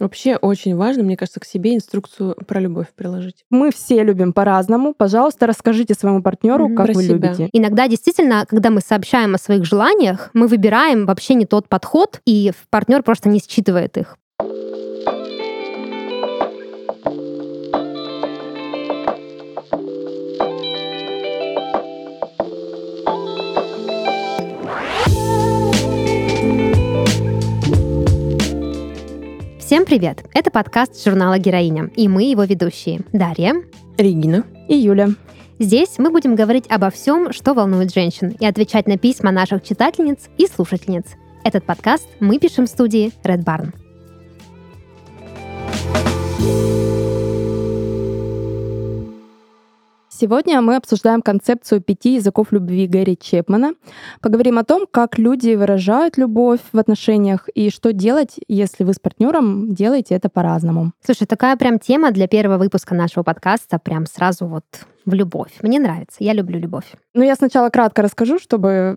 Вообще очень важно, мне кажется, к себе инструкцию про любовь приложить. Мы все любим по-разному. Пожалуйста, расскажите своему партнеру, Мгм. как Про вы себя. любите. Иногда действительно, когда мы сообщаем о своих желаниях, мы выбираем вообще не тот подход, и партнер просто не считывает их. Всем привет! Это подкаст журнала «Героиня», и мы его ведущие Дарья, Регина. И Юля. Здесь мы будем говорить обо всем, что волнует женщин, и отвечать на письма наших читательниц и слушательниц. Этот подкаст мы пишем в студии Red Barn. Сегодня мы обсуждаем концепцию пяти языков любви Гэри Чепмана. Поговорим о том, как люди выражают любовь в отношениях и что делать, если вы с партнером делаете это по-разному. Слушай, такая прям тема для первого выпуска нашего подкаста, прям сразу вот в любовь. Мне нравится, я люблю любовь. Ну, я сначала кратко расскажу, чтобы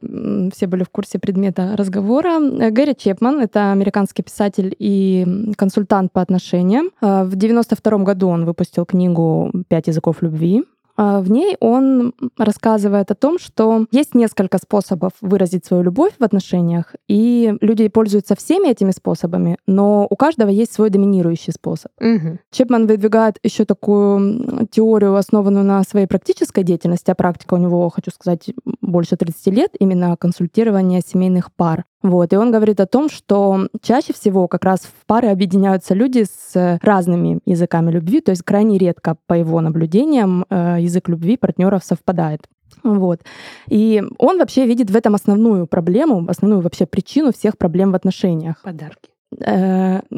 все были в курсе предмета разговора. Э, Гэри Чепман — это американский писатель и консультант по отношениям. Э, В 92 году он выпустил книгу «Пять языков любви». А В ней он рассказывает о том, что есть несколько способов выразить свою любовь в отношениях, и люди пользуются всеми этими способами, но у каждого есть свой доминирующий способ. Мгм. Чепман выдвигает еще такую теорию, основанную на своей практической деятельности, а практика у него, хочу сказать, больше 30 лет, именно консультирование семейных пар. Вот. И он говорит о том, что чаще всего как раз в пары объединяются люди с разными языками любви, то есть крайне редко, по его наблюдениям, э, язык любви партнеров совпадает. Вот. И он вообще видит в этом основную проблему, основную вообще причину всех проблем в отношениях. Подарки. Э,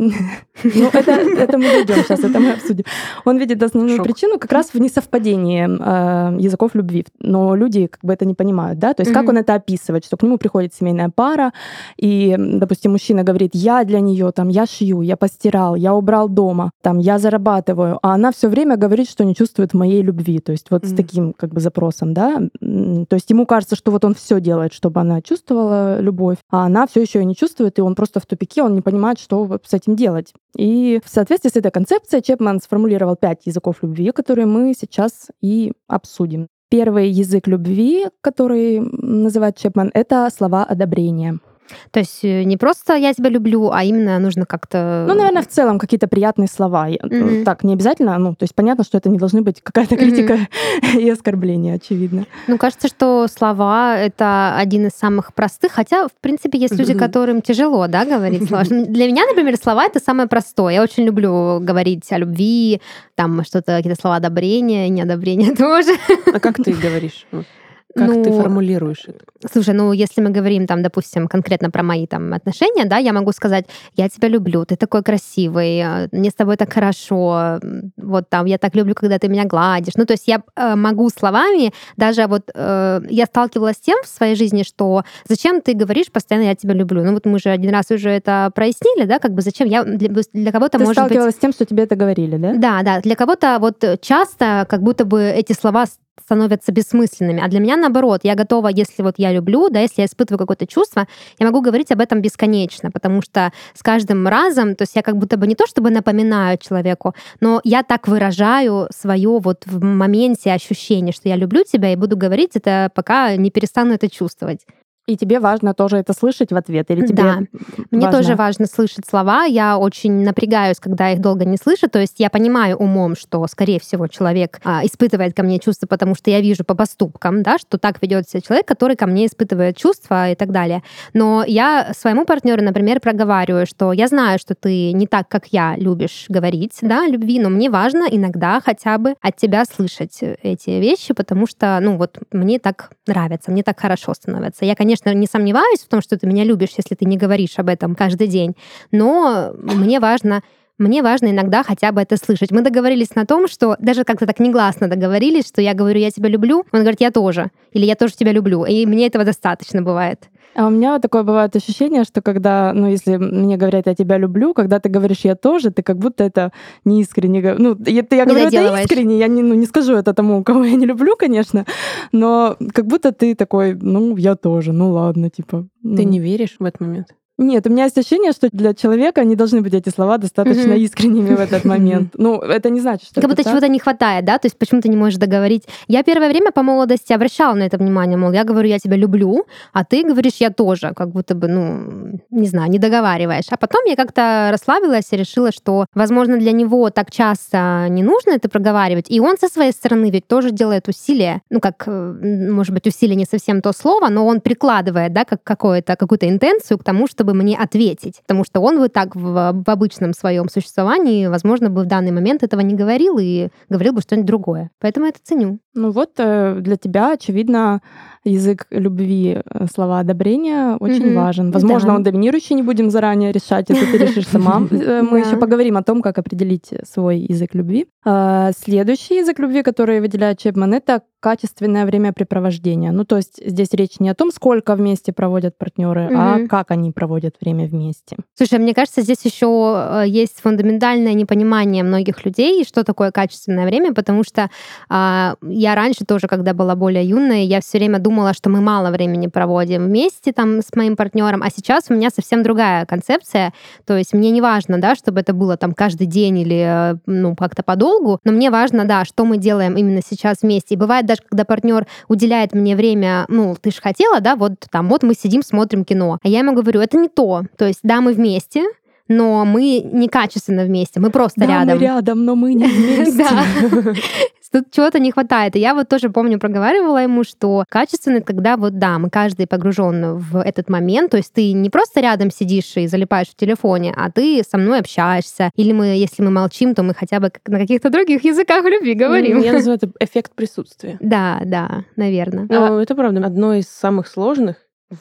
Ну, это, это мы дойдем сейчас, это мы обсудим. Он видит основную Шок. причину как раз в несовпадении э, языков любви. Но люди как бы это не понимают, да? То есть как Мгм. он это описывает, что к нему приходит семейная пара, и, допустим, мужчина говорит, я для нее там, я шью, я постирал, я убрал дома, там, я зарабатываю, а она все время говорит, что не чувствует моей любви. То есть вот с Мгм. таким как бы запросом, да? То есть ему кажется, что вот он все делает, чтобы она чувствовала любовь, а она все еще не чувствует, и он просто в тупике, он не понимает, что вот с этим делать. И в соответствии с этой концепцией Чепман сформулировал пять языков любви, которые мы сейчас и обсудим. Первый язык любви, который называет Чепман, это слова одобрения. То есть э, не просто я тебя люблю, а именно нужно как-то... Ну, наверное, в целом какие-то приятные слова. Мгм. Так, не обязательно, ну, то есть понятно, что это не должны быть какая-то критика и оскорбление, очевидно. Ну, кажется, что слова — это один из самых простых, хотя, в принципе, есть люди, Мгм. которым тяжело, да, говорить слова. Для меня, например, слова — это самое простое. Я очень люблю говорить о любви, там что-то, какие-то слова одобрения, неодобрения тоже. А как ты говоришь? Как ты Ну, формулируешь это? Слушай, ну если мы говорим там, допустим, конкретно про мои там отношения, да, я могу сказать, я тебя люблю, ты такой красивый, э, мне с тобой так хорошо, вот там, я так люблю, когда ты меня гладишь. Ну, то есть я э, могу словами, даже вот э, я сталкивалась с тем в своей жизни, что зачем ты говоришь постоянно, я тебя люблю? Ну вот мы же один раз уже это прояснили, да, как бы зачем я, для, для кого-то Ты может быть... сталкивалась с тем, что тебе это говорили, да? Да, да. Для кого-то вот часто как будто бы эти слова становятся бессмысленными. А для меня наоборот, я готова, если вот я люблю, да, если я испытываю какое-то чувство, я могу говорить об этом бесконечно, потому что с каждым разом, то есть я как будто бы не то чтобы напоминаю человеку, но я так выражаю свое вот в моменте ощущение, что я люблю тебя и буду говорить это, пока не перестану это чувствовать. И тебе важно тоже это слышать в ответ? Или тебе Да. Мне важно? тоже важно слышать слова. Я очень напрягаюсь, когда их долго не слышу. То есть я понимаю умом, что, скорее всего, человек а, испытывает ко мне чувства, потому что я вижу по поступкам, да, что так ведет себя человек, который ко мне испытывает чувства и так далее. Но я своему партнеру, например, проговариваю, что я знаю, что ты не так, как я, любишь говорить, да, о любви, но мне важно иногда хотя бы от тебя слышать эти вещи, потому что, ну вот, мне так нравится, мне так хорошо становится. Я, конечно, не сомневаюсь в том, что ты меня любишь, если ты не говоришь об этом каждый день, но мне важно мне важно иногда хотя бы это слышать. Мы договорились на том, что даже как-то так негласно договорились, что я говорю, я тебя люблю, он говорит, я тоже. Или я тоже тебя люблю. И мне этого достаточно бывает. А у меня такое бывает ощущение, что когда, ну, если мне говорят, я тебя люблю, когда ты говоришь, я тоже, ты как будто это не искренне. Ну, я, я говорю, это искренне, я не, ну, не скажу это тому, кого я не люблю, конечно, но как будто ты такой, ну, я тоже, ну ладно, типа. Ты ну. не веришь в этот момент? Нет, у меня есть ощущение, что для человека не должны быть эти слова достаточно Мгм. искренними в этот момент. Ну, это не значит, что Как будто чего-то не хватает, да? То есть почему ты не можешь договорить. Я первое время по молодости обращала на это внимание, мол, я говорю, я тебя люблю, а ты говоришь, я тоже, как будто бы, ну, не знаю, не договариваешь. А потом я как-то расслабилась и решила, что, возможно, для него так часто не нужно это проговаривать, и он со своей стороны ведь тоже делает усилия, ну, как, э, может быть, усилие не совсем то слово, но он прикладывает, да, как какое-то, какую-то интенцию к тому, чтобы мне ответить. Потому что он вот так в, в обычном своем существовании, возможно, бы в данный момент этого не говорил и говорил бы что-нибудь другое. Поэтому я это ценю. Ну вот э, для тебя, очевидно, язык любви, э, слова одобрения очень Мгм. важен. Возможно, Да. он доминирующий, не будем заранее решать, это ты решишь сама. Э, Мы еще поговорим о том, как определить свой язык любви. А, Следующий язык любви, который выделяет Чепман, это качественное времяпрепровождение. Ну, то есть здесь речь не о том, сколько вместе проводят партнеры, а как они проводят время вместе. Слушай, мне кажется, здесь еще есть фундаментальное непонимание многих людей, что такое качественное время, потому что а, я раньше тоже, когда была более юной, я все время думала, что мы мало времени проводим вместе там с моим партнером, а сейчас у меня совсем другая концепция. То есть мне не важно, да, чтобы это было там каждый день или э, ну как-то подолгу, но мне важно, да, что мы делаем именно сейчас вместе. И бывает даже, когда партнер уделяет мне время, ну ты же хотела, да, вот там вот мы сидим смотрим кино, а я ему говорю, это не то. То есть да, мы вместе, но мы некачественно вместе, мы просто Да, рядом. мы рядом, но мы не вместе. Тут чего-то не хватает. И я вот тоже помню, проговаривала ему, что качественно, когда вот да, мы каждый погружен в этот момент, то есть ты не просто рядом сидишь и залипаешь в телефоне, а ты со мной общаешься. Или мы, если мы молчим, то мы хотя бы на каких-то других языках любви говорим. Ну, Я называю это эффект присутствия. Да, да, наверное. Но это правда одно из самых сложных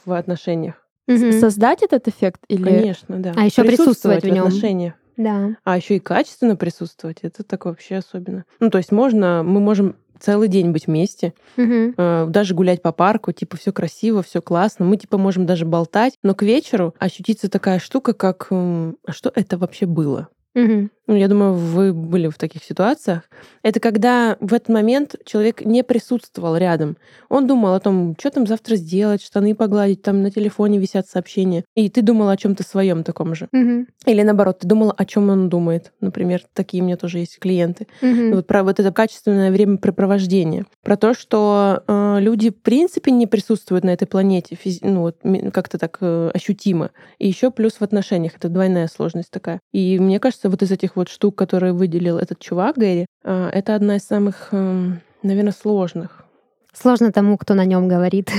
в отношениях. Создать этот эффект или... Конечно, да. А ещё присутствовать в в нём. отношениях. Да. А еще и качественно присутствовать, это так вообще особенно. Ну, то есть можно, мы можем целый день быть вместе, Мгм. э, даже гулять по парку, типа все красиво, все классно, мы типа можем даже болтать, но к вечеру ощутится такая штука, как а что это вообще было? Мгм. Ну, я думаю, вы были в таких ситуациях. Это когда в этот момент человек не присутствовал рядом. Он думал о том, что там завтра сделать, штаны погладить, там на телефоне висят сообщения. И ты думал о чем-то своем таком же. Мгм. Или наоборот, ты думала, о чем он думает. Например, такие у меня тоже есть клиенты. Мгм. Вот про вот это качественное времяпрепровождение. Про то, что э, люди в принципе не присутствуют на этой планете, физи- ну вот как-то так э, ощутимо. И еще плюс в отношениях. Это двойная сложность такая. И мне кажется, вот из этих вот штук, которые выделил этот чувак Гэри, э, это одна из самых, наверное, сложных. Сложно тому, кто на нем говорит.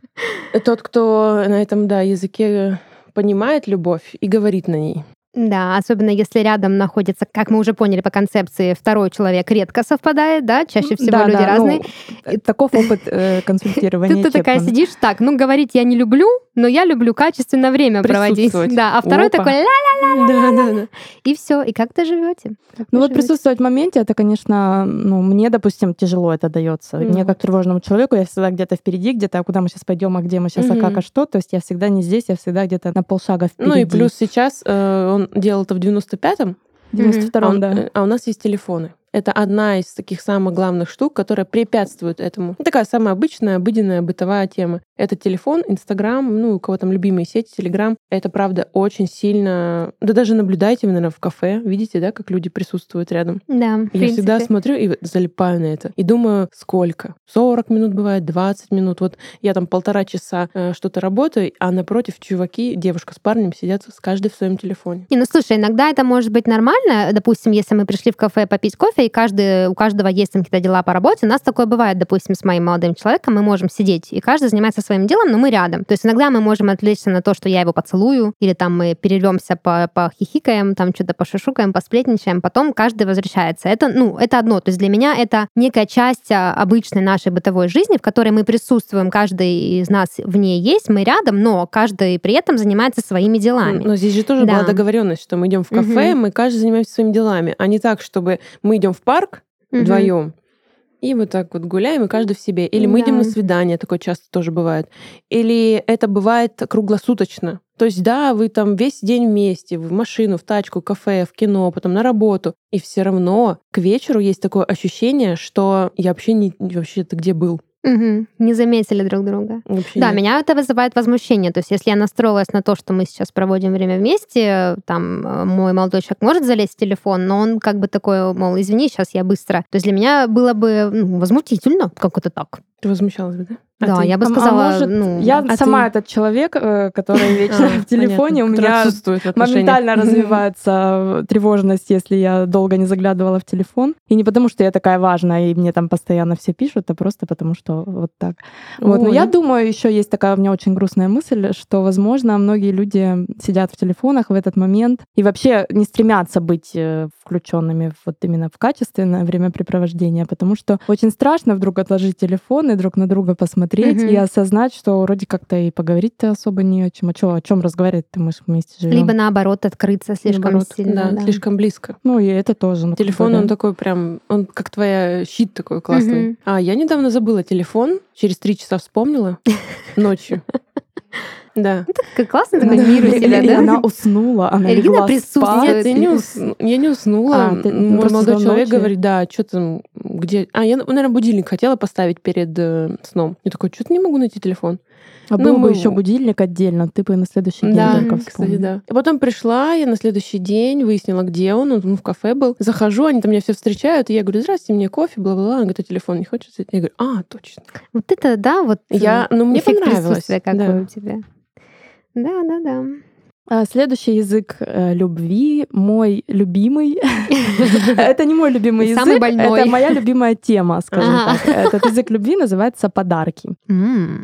Тот, кто на этом, да, языке понимает любовь и говорит на ней. Да, особенно если рядом находится, как мы уже поняли по концепции, второй человек редко совпадает, да, чаще всего Да, люди да, разные. ну, таков опыт э, консультирования. Ты, ты такая сидишь, так, ну говорить я не люблю, но я люблю качественно время проводить. Да, а второй Опа. такой ля Да, да, да. и все. И как ты живете? Ну вот присутствовать в моменте, это, конечно, ну, мне, допустим, тяжело это дается. Ну Мне вот. как тревожному человеку, я всегда где-то впереди, где-то, а куда мы сейчас пойдем, а где мы сейчас, а как, а что. То есть я всегда не здесь, я всегда где-то на полшага впереди. Ну и плюс сейчас э, он делал это в 95-м, в 92 а, он- да. э, а у нас есть телефоны. Это одна из таких самых главных штук, которая препятствует этому. Ну, Такая самая обычная, обыденная, бытовая тема. Это телефон, Инстаграм, ну, у кого там любимые сети, Телеграм. Это, правда, очень сильно... Да даже наблюдайте, вы, наверное, в кафе. Видите, да, как люди присутствуют рядом? Да, Я всегда смотрю и залипаю на это. И думаю, сколько? 40 минут бывает, 20 минут. Вот я там полтора часа э, что-то работаю, а напротив чуваки, девушка с парнем сидят с каждый в своем телефоне. Не, ну слушай, иногда это может быть нормально. Допустим, если мы пришли в кафе попить кофе, и каждый, у каждого есть там какие-то дела по работе, у нас такое бывает, допустим, с моим молодым человеком, мы можем сидеть, и каждый занимается своим делом, но мы рядом. То есть иногда мы можем отвлечься на то, что я его поцелую, или там мы перервемся по похихикаем, там что-то пошушукаем, посплетничаем, потом каждый возвращается. Это, ну, это одно. То есть для меня это некая часть а, обычной нашей бытовой жизни, в которой мы присутствуем, каждый из нас в ней есть, мы рядом, но каждый при этом занимается своими делами. Но здесь же тоже Да. была договоренность, что мы идем в кафе, Мгм. мы каждый занимаемся своими делами, а не так, чтобы мы идем в парк Мгм. вдвоем и вот так вот гуляем, и каждый в себе. Или мы идем на свидание, такое часто тоже бывает. Или это бывает круглосуточно. То есть, да, вы там весь день вместе, в машину, в тачку, кафе, в кино, потом на работу. И все равно к вечеру есть такое ощущение, что я вообще не вообще ты где был? Мгм. Не заметили друг друга. Вообще Да, нет. меня это вызывает возмущение. То есть, если я настроилась на то, что мы сейчас проводим время вместе, там э, мой молодой человек может залезть в телефон, но он как бы такой, мол, извини, сейчас я быстро. То есть для меня было бы ну, возмутительно, как это так. Ты возмущалась бы, да? А да, ты? я бы А- а сказала, может, ну, я а сама ты? этот человек, э, который вечно А, в телефоне, у меня моментально развивается тревожность, если я долго не заглядывала в телефон. И не потому, что я такая важная, и мне там постоянно все пишут, а просто потому, что вот так. Вот. Но я думаю, еще есть такая у меня очень грустная мысль, что, возможно, многие люди сидят в телефонах в этот момент и вообще не стремятся быть э, включенными вот именно в качественное времяпрепровождение, потому что очень страшно вдруг отложить телефон и друг на друга посмотреть Мгм. и осознать, что вроде как-то и поговорить-то особо не о чем. А чё, о чем разговаривать-то мы ж вместе живем. либо наоборот открыться слишком наоборот, сильно. да, да. слишком близко. Ну, и это тоже. ну, Телефон, да. он такой прям, он как твоя щит такой классный. Мгм. А, я недавно забыла телефон, через три часа вспомнила ночью. Да. Как классно такой мир у тебя, да? она уснула, она Регина легла присутствует. спать. Нет, я не, усну- я не уснула. А, ты Мой молодой до человек ночи? говорит, да, что там, где... А, я, наверное, будильник хотела поставить перед э, сном. Я такой, что-то не могу найти телефон. А Ну, был бы мы- еще будильник отдельно, ты бы на следующий день Да, только кстати, вспомнил. да. И потом пришла, я на следующий день выяснила, где он, он ну, в кафе был. Захожу, они там меня все встречают, и я говорю, здрасте, мне кофе, бла-бла-бла. Он говорит, а телефон не взять?» Я говорю, а, точно. Вот это, да, вот Я, ну, мне эффект понравилось. присутствия какой да. у тебя. Да, да, да. А Следующий язык э, любви, мой любимый. Это не мой любимый язык, это моя любимая тема, скажем так. Этот язык любви называется подарки.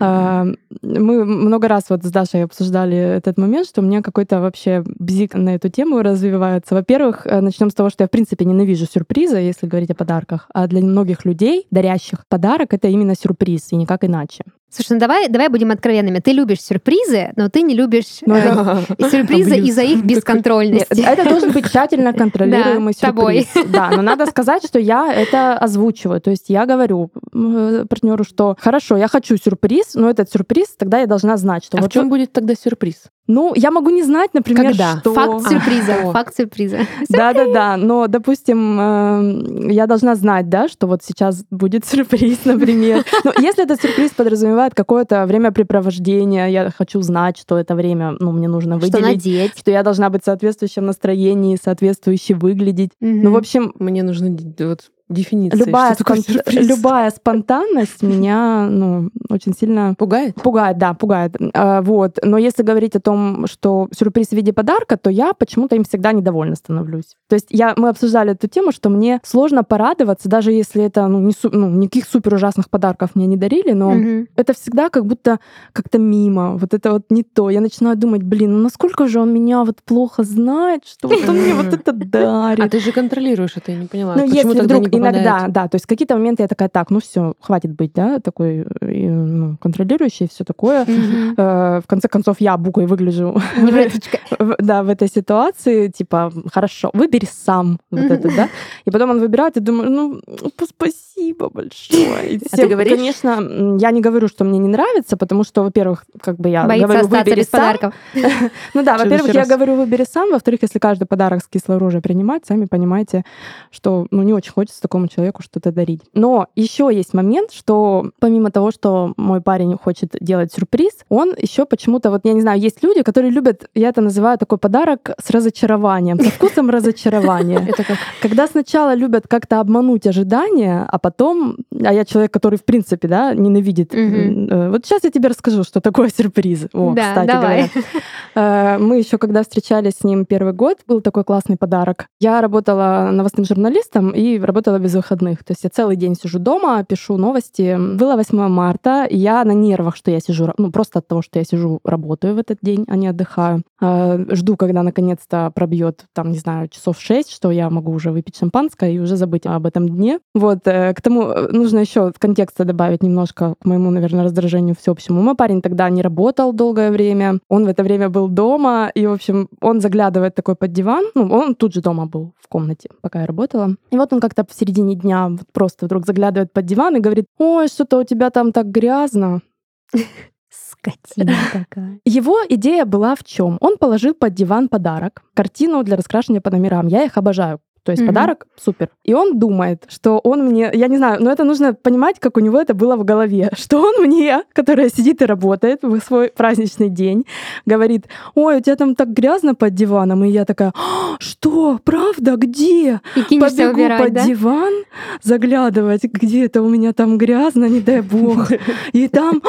А, Мы много раз вот с Дашей обсуждали этот момент, что у меня какой-то вообще бзик на эту тему развивается. Во-первых, начнем с того, что я в принципе ненавижу сюрпризы, если говорить о подарках. А для многих людей, дарящих подарок, это именно сюрприз, и никак иначе. Слушай, ну давай, давай будем откровенными. Ты любишь сюрпризы, но ты не любишь Ну, э, и сюрпризы из-за их Нет, бесконтрольности. это должен быть тщательно контролируемый Да, тобой. сюрприз. Да, но надо сказать, что я это озвучиваю. То есть я говорю партнеру, что хорошо, я хочу сюрприз, но этот сюрприз тогда я должна знать, что А в чем будет тогда сюрприз? Ну, я могу не знать, например, Когда? что... Факт сюрприза. А, о. Факт сюрприза. Да-да-да, но, допустим, э, я должна знать, да, что вот сейчас будет сюрприз, например. Но если этот сюрприз подразумевает какое-то времяпрепровождение, я хочу знать, что это время, ну, мне нужно Что выделить, надеть. что я должна быть в соответствующем настроении, соответствующе выглядеть. Ну, в общем, Мне нужно вот дефиниция. любая, что спон- любая спонтанность меня, ну, очень сильно Пугает? Пугает, да, пугает. А, Вот. Но если говорить о том, что сюрприз в виде подарка, то я почему-то им всегда недовольна становлюсь. То есть я, мы обсуждали эту тему, что мне сложно порадоваться, даже если это ну, не, су- ну, никаких супер ужасных подарков мне не дарили, но Мгм. это всегда как будто как-то мимо. Вот это вот не то. Я начинаю думать, блин, ну насколько же он меня вот плохо знает, что вот он мне вот это А дарит. ты же контролируешь это, я не поняла. Ну, если вдруг попадает? иногда, да, то есть какие-то моменты я такая, так, ну все, хватит быть, да, такой э, ну, контролирующий, все такое. Э, В конце концов, я букой выгляжу, в- да, в этой ситуации, типа, хорошо, выбери сам вот это, да. И потом он выбирает, и думаю, ну, п- спасибо большое. А всем, ты говоришь? Конечно, я не говорю, что мне не нравится, потому что, во-первых, как бы я Боится говорю, остаться выбери без сам. подарков. Ну да, во-первых, я говорю, выбери сам. Во-вторых, если каждый подарок с кислорожей принимать, сами понимаете, что ну, не очень хочется такому человеку что-то дарить. Но еще есть момент, что помимо того, что мой парень хочет делать сюрприз, он еще почему-то, вот я не знаю, есть люди, которые любят, я это называю такой подарок с разочарованием, со вкусом разочарования. Это как? Когда сначала любят как-то обмануть ожидания, а потом, а я человек, который в принципе, да, ненавидит. Э, Вот сейчас я тебе расскажу, что такое сюрприз. О, кстати говоря. Э, Мы еще когда встречались с ним первый год, был такой классный подарок. Я работала новостным журналистом и работала без выходных. То есть я целый день сижу дома, пишу новости. Было 8 марта, и я на нервах, что я сижу, ну просто от того, что я сижу, работаю в этот день, а не отдыхаю. Э, Жду, когда наконец-то пробьет, там, не знаю, часов 6, что я могу уже выпить шампанское и уже забыть об этом дне. Вот, э, к тому э, нужно еще контекста добавить немножко к моему, наверное, раздражению всеобщему. Мой парень тогда не работал долгое время, он в это время был дома, и, в общем, он заглядывает такой под диван, ну, он тут же дома был в комнате, пока я работала. И вот он как-то в середине дня вот просто вдруг заглядывает под диван и говорит, ой, что-то у тебя там так грязно. Скотина такая. Его идея была в чем? Он положил под диван подарок, картину для раскрашивания по номерам. Я их обожаю. То есть Мгм. подарок супер. И он думает, что он мне, я не знаю, но это нужно понимать, как у него это было в голове, что он мне, которая сидит и работает в свой праздничный день, говорит, ой, у тебя там так грязно под диваном. И я такая, «А, что, правда, где? И Побегу убирать, под да? диван, заглядывать, где это у меня там грязно, не дай бог. И там,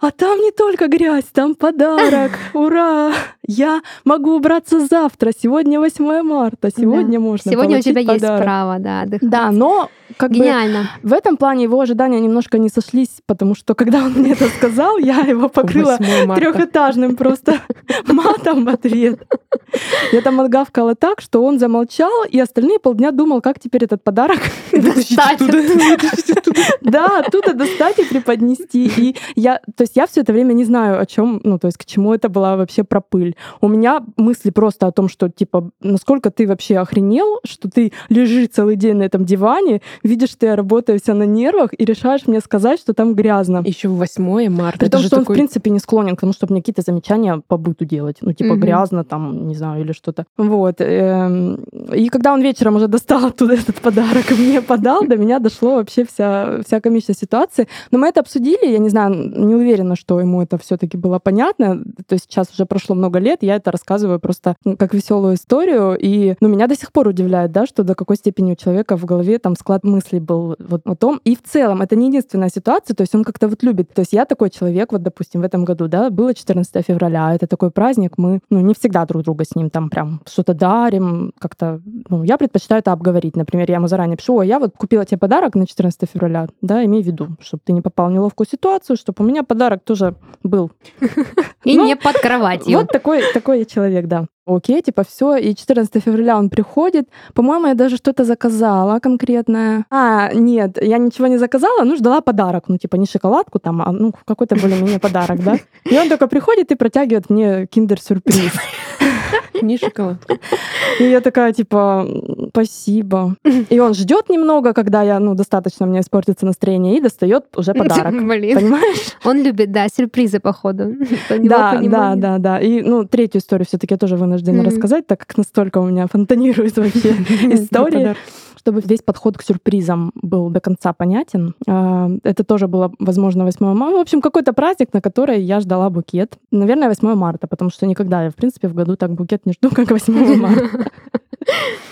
а там не только грязь, там подарок. Ура! Я могу убраться завтра. Сегодня 8 марта. Сегодня можно Сегодня у тебя есть подарок. право, да, отдыхать. Да, но как бы Гениально. в этом плане его ожидания немножко не сошлись, потому что когда он мне это сказал, я его покрыла 8 марта. трехэтажным просто матом в ответ. Я там отгавкала так, что он замолчал, и остальные полдня думал, как теперь этот подарок Достать. да, оттуда достать и преподнести. И я, то есть я все это время не знаю, о чем, ну, то есть к чему это была вообще про пыль. У меня мысли просто о том, что, типа, насколько ты вообще охренел, что ты лежишь целый день на этом диване, видишь, что я работаю вся на нервах, и решаешь мне сказать, что там грязно. Еще 8 марта. При том, что он, в такой- принципе, не склонен к тому, чтобы мне какие-то замечания по быту делать. Ну, типа, Мгм. грязно там, не знаю, или что-то. Вот. эм, И когда он вечером уже достал оттуда этот подарок и мне подал, до меня дошло вообще вся, вся комичная ситуация. Но мы это обсудили, я не знаю, не уверена, что ему это все таки было понятно. То есть сейчас уже прошло много лет, я это рассказываю просто как веселую историю. И ну, меня до сих пор удивляет, да, что до какой степени у человека в голове там склад мыслей был вот о том. И в целом это не единственная ситуация, то есть он как-то вот любит. То есть я такой человек, вот, допустим, в этом году, да, было 14 февраля, это такой праздник, мы, ну, не всегда друг друга с ним там прям что-то дарим, как-то, ну, я предпочитаю это обговорить. Например, я ему заранее пишу, «Ой, я вот купила тебе подарок на 14 февраля, да, имей в виду, чтобы ты не попал в неловкую ситуацию, чтобы у меня подарок тоже был. И Ну, не под кроватью. Вот такой, такой я человек, да. Окей, типа все, и 14 февраля он приходит. По-моему, я даже что-то заказала конкретное. А, нет, я ничего не заказала, ну, ждала подарок. Ну, типа не шоколадку там, а ну, какой-то более-менее подарок, да. И он только приходит и протягивает мне киндер-сюрприз. Не шоколадка. И я такая, типа, «М, спасибо. И он ждет немного, когда я, ну, достаточно мне испортится настроение, и достает уже подарок. Блин. Понимаешь? Он любит, да, сюрпризы, походу. Да, да, да, да. И, ну, третью историю все-таки я тоже вынуждена рассказать, так как настолько у меня фонтанирует вообще история. Чтобы весь подход к сюрпризам был до конца понятен. А, Это тоже было, возможно, 8 марта. В общем, какой-то праздник, на который я ждала букет. Наверное, 8 марта, потому что никогда я, в принципе, в году так букет не жду, как 8 марта.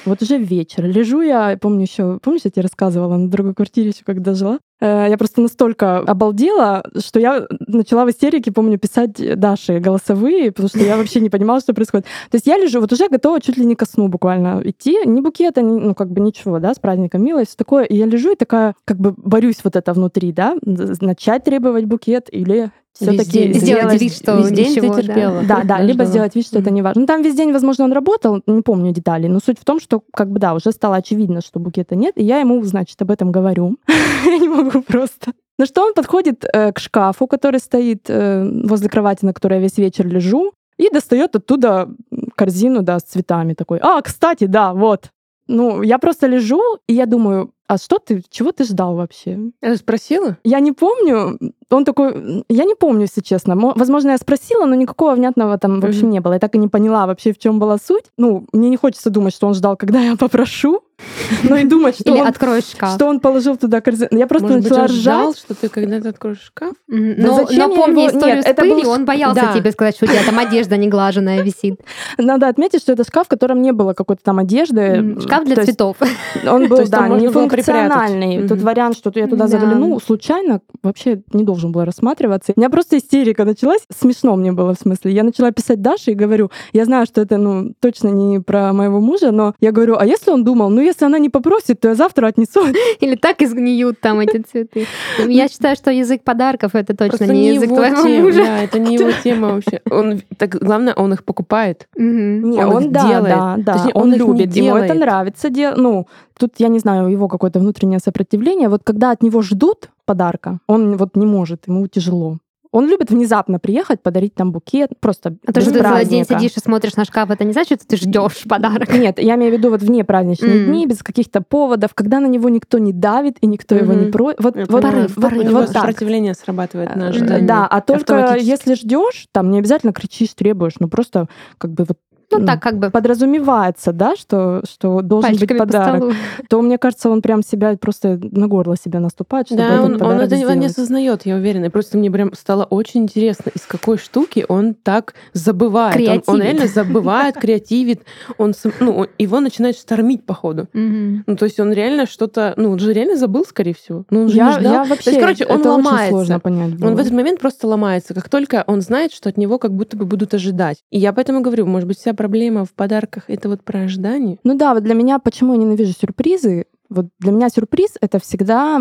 Вот уже вечер. Лежу я, помню еще, помнишь, я тебе рассказывала на другой квартире еще, когда жила? Э, Я просто настолько обалдела, что я начала в истерике, помню, писать Даше голосовые, потому что я вообще не понимала, что происходит. То есть я лежу, вот уже готова чуть ли не ко сну буквально идти, ни букета, ни- ну как бы ничего, да, с праздником мило и все такое. И я лежу и такая, как бы борюсь вот это внутри, да, начать требовать букет или все-таки Сделать вид, что Весь день ничего, ты да. терпела. да, да, либо ждала. сделать вид, что это не важно. Ну, там весь день, возможно, он работал, не помню деталей, но суть в том, что, как бы, да, уже стало очевидно, что букета нет, и я ему, значит, об этом говорю. Я не могу просто. На что он подходит э, к шкафу, который стоит э, возле кровати, на которой я весь вечер лежу, и достает оттуда корзину, да, с цветами такой. А, кстати, да, вот. Ну, я просто лежу, и я думаю, а что ты, чего ты ждал вообще? Я спросила? Я не помню. Он такой, я не помню, если честно. Мо- Возможно, я спросила, но никакого внятного там в общем Мгм. не было. Я так и не поняла вообще, в чем была суть. Ну, мне не хочется думать, что он ждал, когда я попрошу, но и думать, что Или он, откроешь шкаф. что он положил туда корзину. Я просто Может быть, начала он ждал, ржать. что ты когда-то откроешь шкаф? Да Но, зачем но помни его- историю Нет, с пылью, был- он боялся Да. тебе сказать, что у тебя там одежда неглаженная висит. Надо отметить, что это шкаф, в котором не было какой-то там одежды. Шкаф для То цветов. Он был, да, нефункциональный. Мгм. вариант, что я туда Да. загляну случайно, вообще не должен был рассматриваться. У меня просто истерика началась. Смешно мне было, в смысле. Я начала писать Даше и говорю, я знаю, что это, ну, точно не про моего мужа, но я говорю, а если он думал, ну, если она не попросит, то я завтра отнесу. Или так и сгниют там эти цветы. Я считаю, что язык подарков это точно не язык его твоего тема, мужа. Да, это не его тема вообще. Он, так, главное, он их покупает. Не, Он да, делает. да, он, любит, ему это нравится. Ну, тут, я не знаю, его какое-то внутреннее сопротивление. Вот когда от него ждут подарка, он вот не может, ему тяжело. Он любит внезапно приехать, подарить там букет, просто А то, что ты целый день сидишь и смотришь на шкаф, это не значит, что ты ждешь подарок. Нет, я имею в виду вот вне праздничные М. дни, без каких-то поводов, когда на него никто не давит и никто его не просит. Вот, Я вот, порыв, вот- порыв. Вот так. сопротивление срабатывает на Э, ожидание. Да, а только если ждешь, там не обязательно кричишь, требуешь, ну просто как бы вот Ну, так как бы подразумевается, да, что, что должен быть подарок, то, мне кажется, он прям себя просто на горло себя наступает, чтобы да, этот он, он это сделать. не осознает, я уверена. И просто мне прям стало очень интересно, из какой штуки он так забывает. Он, он реально забывает, креативит. Он, ну, его начинает штормить, походу. Ну, то есть он реально что-то... Ну, он же реально забыл, скорее всего. Ну, он же я, не ждал. Я вообще, то есть, короче, он это ломается. Очень сложно понять было. Он в этот момент просто ломается. Как только он знает, что от него как будто бы будут ожидать. И я поэтому говорю, может быть, вся проблема в подарках — это вот про ожидание? Ну да, вот для меня, почему я ненавижу сюрпризы, вот для меня сюрприз это всегда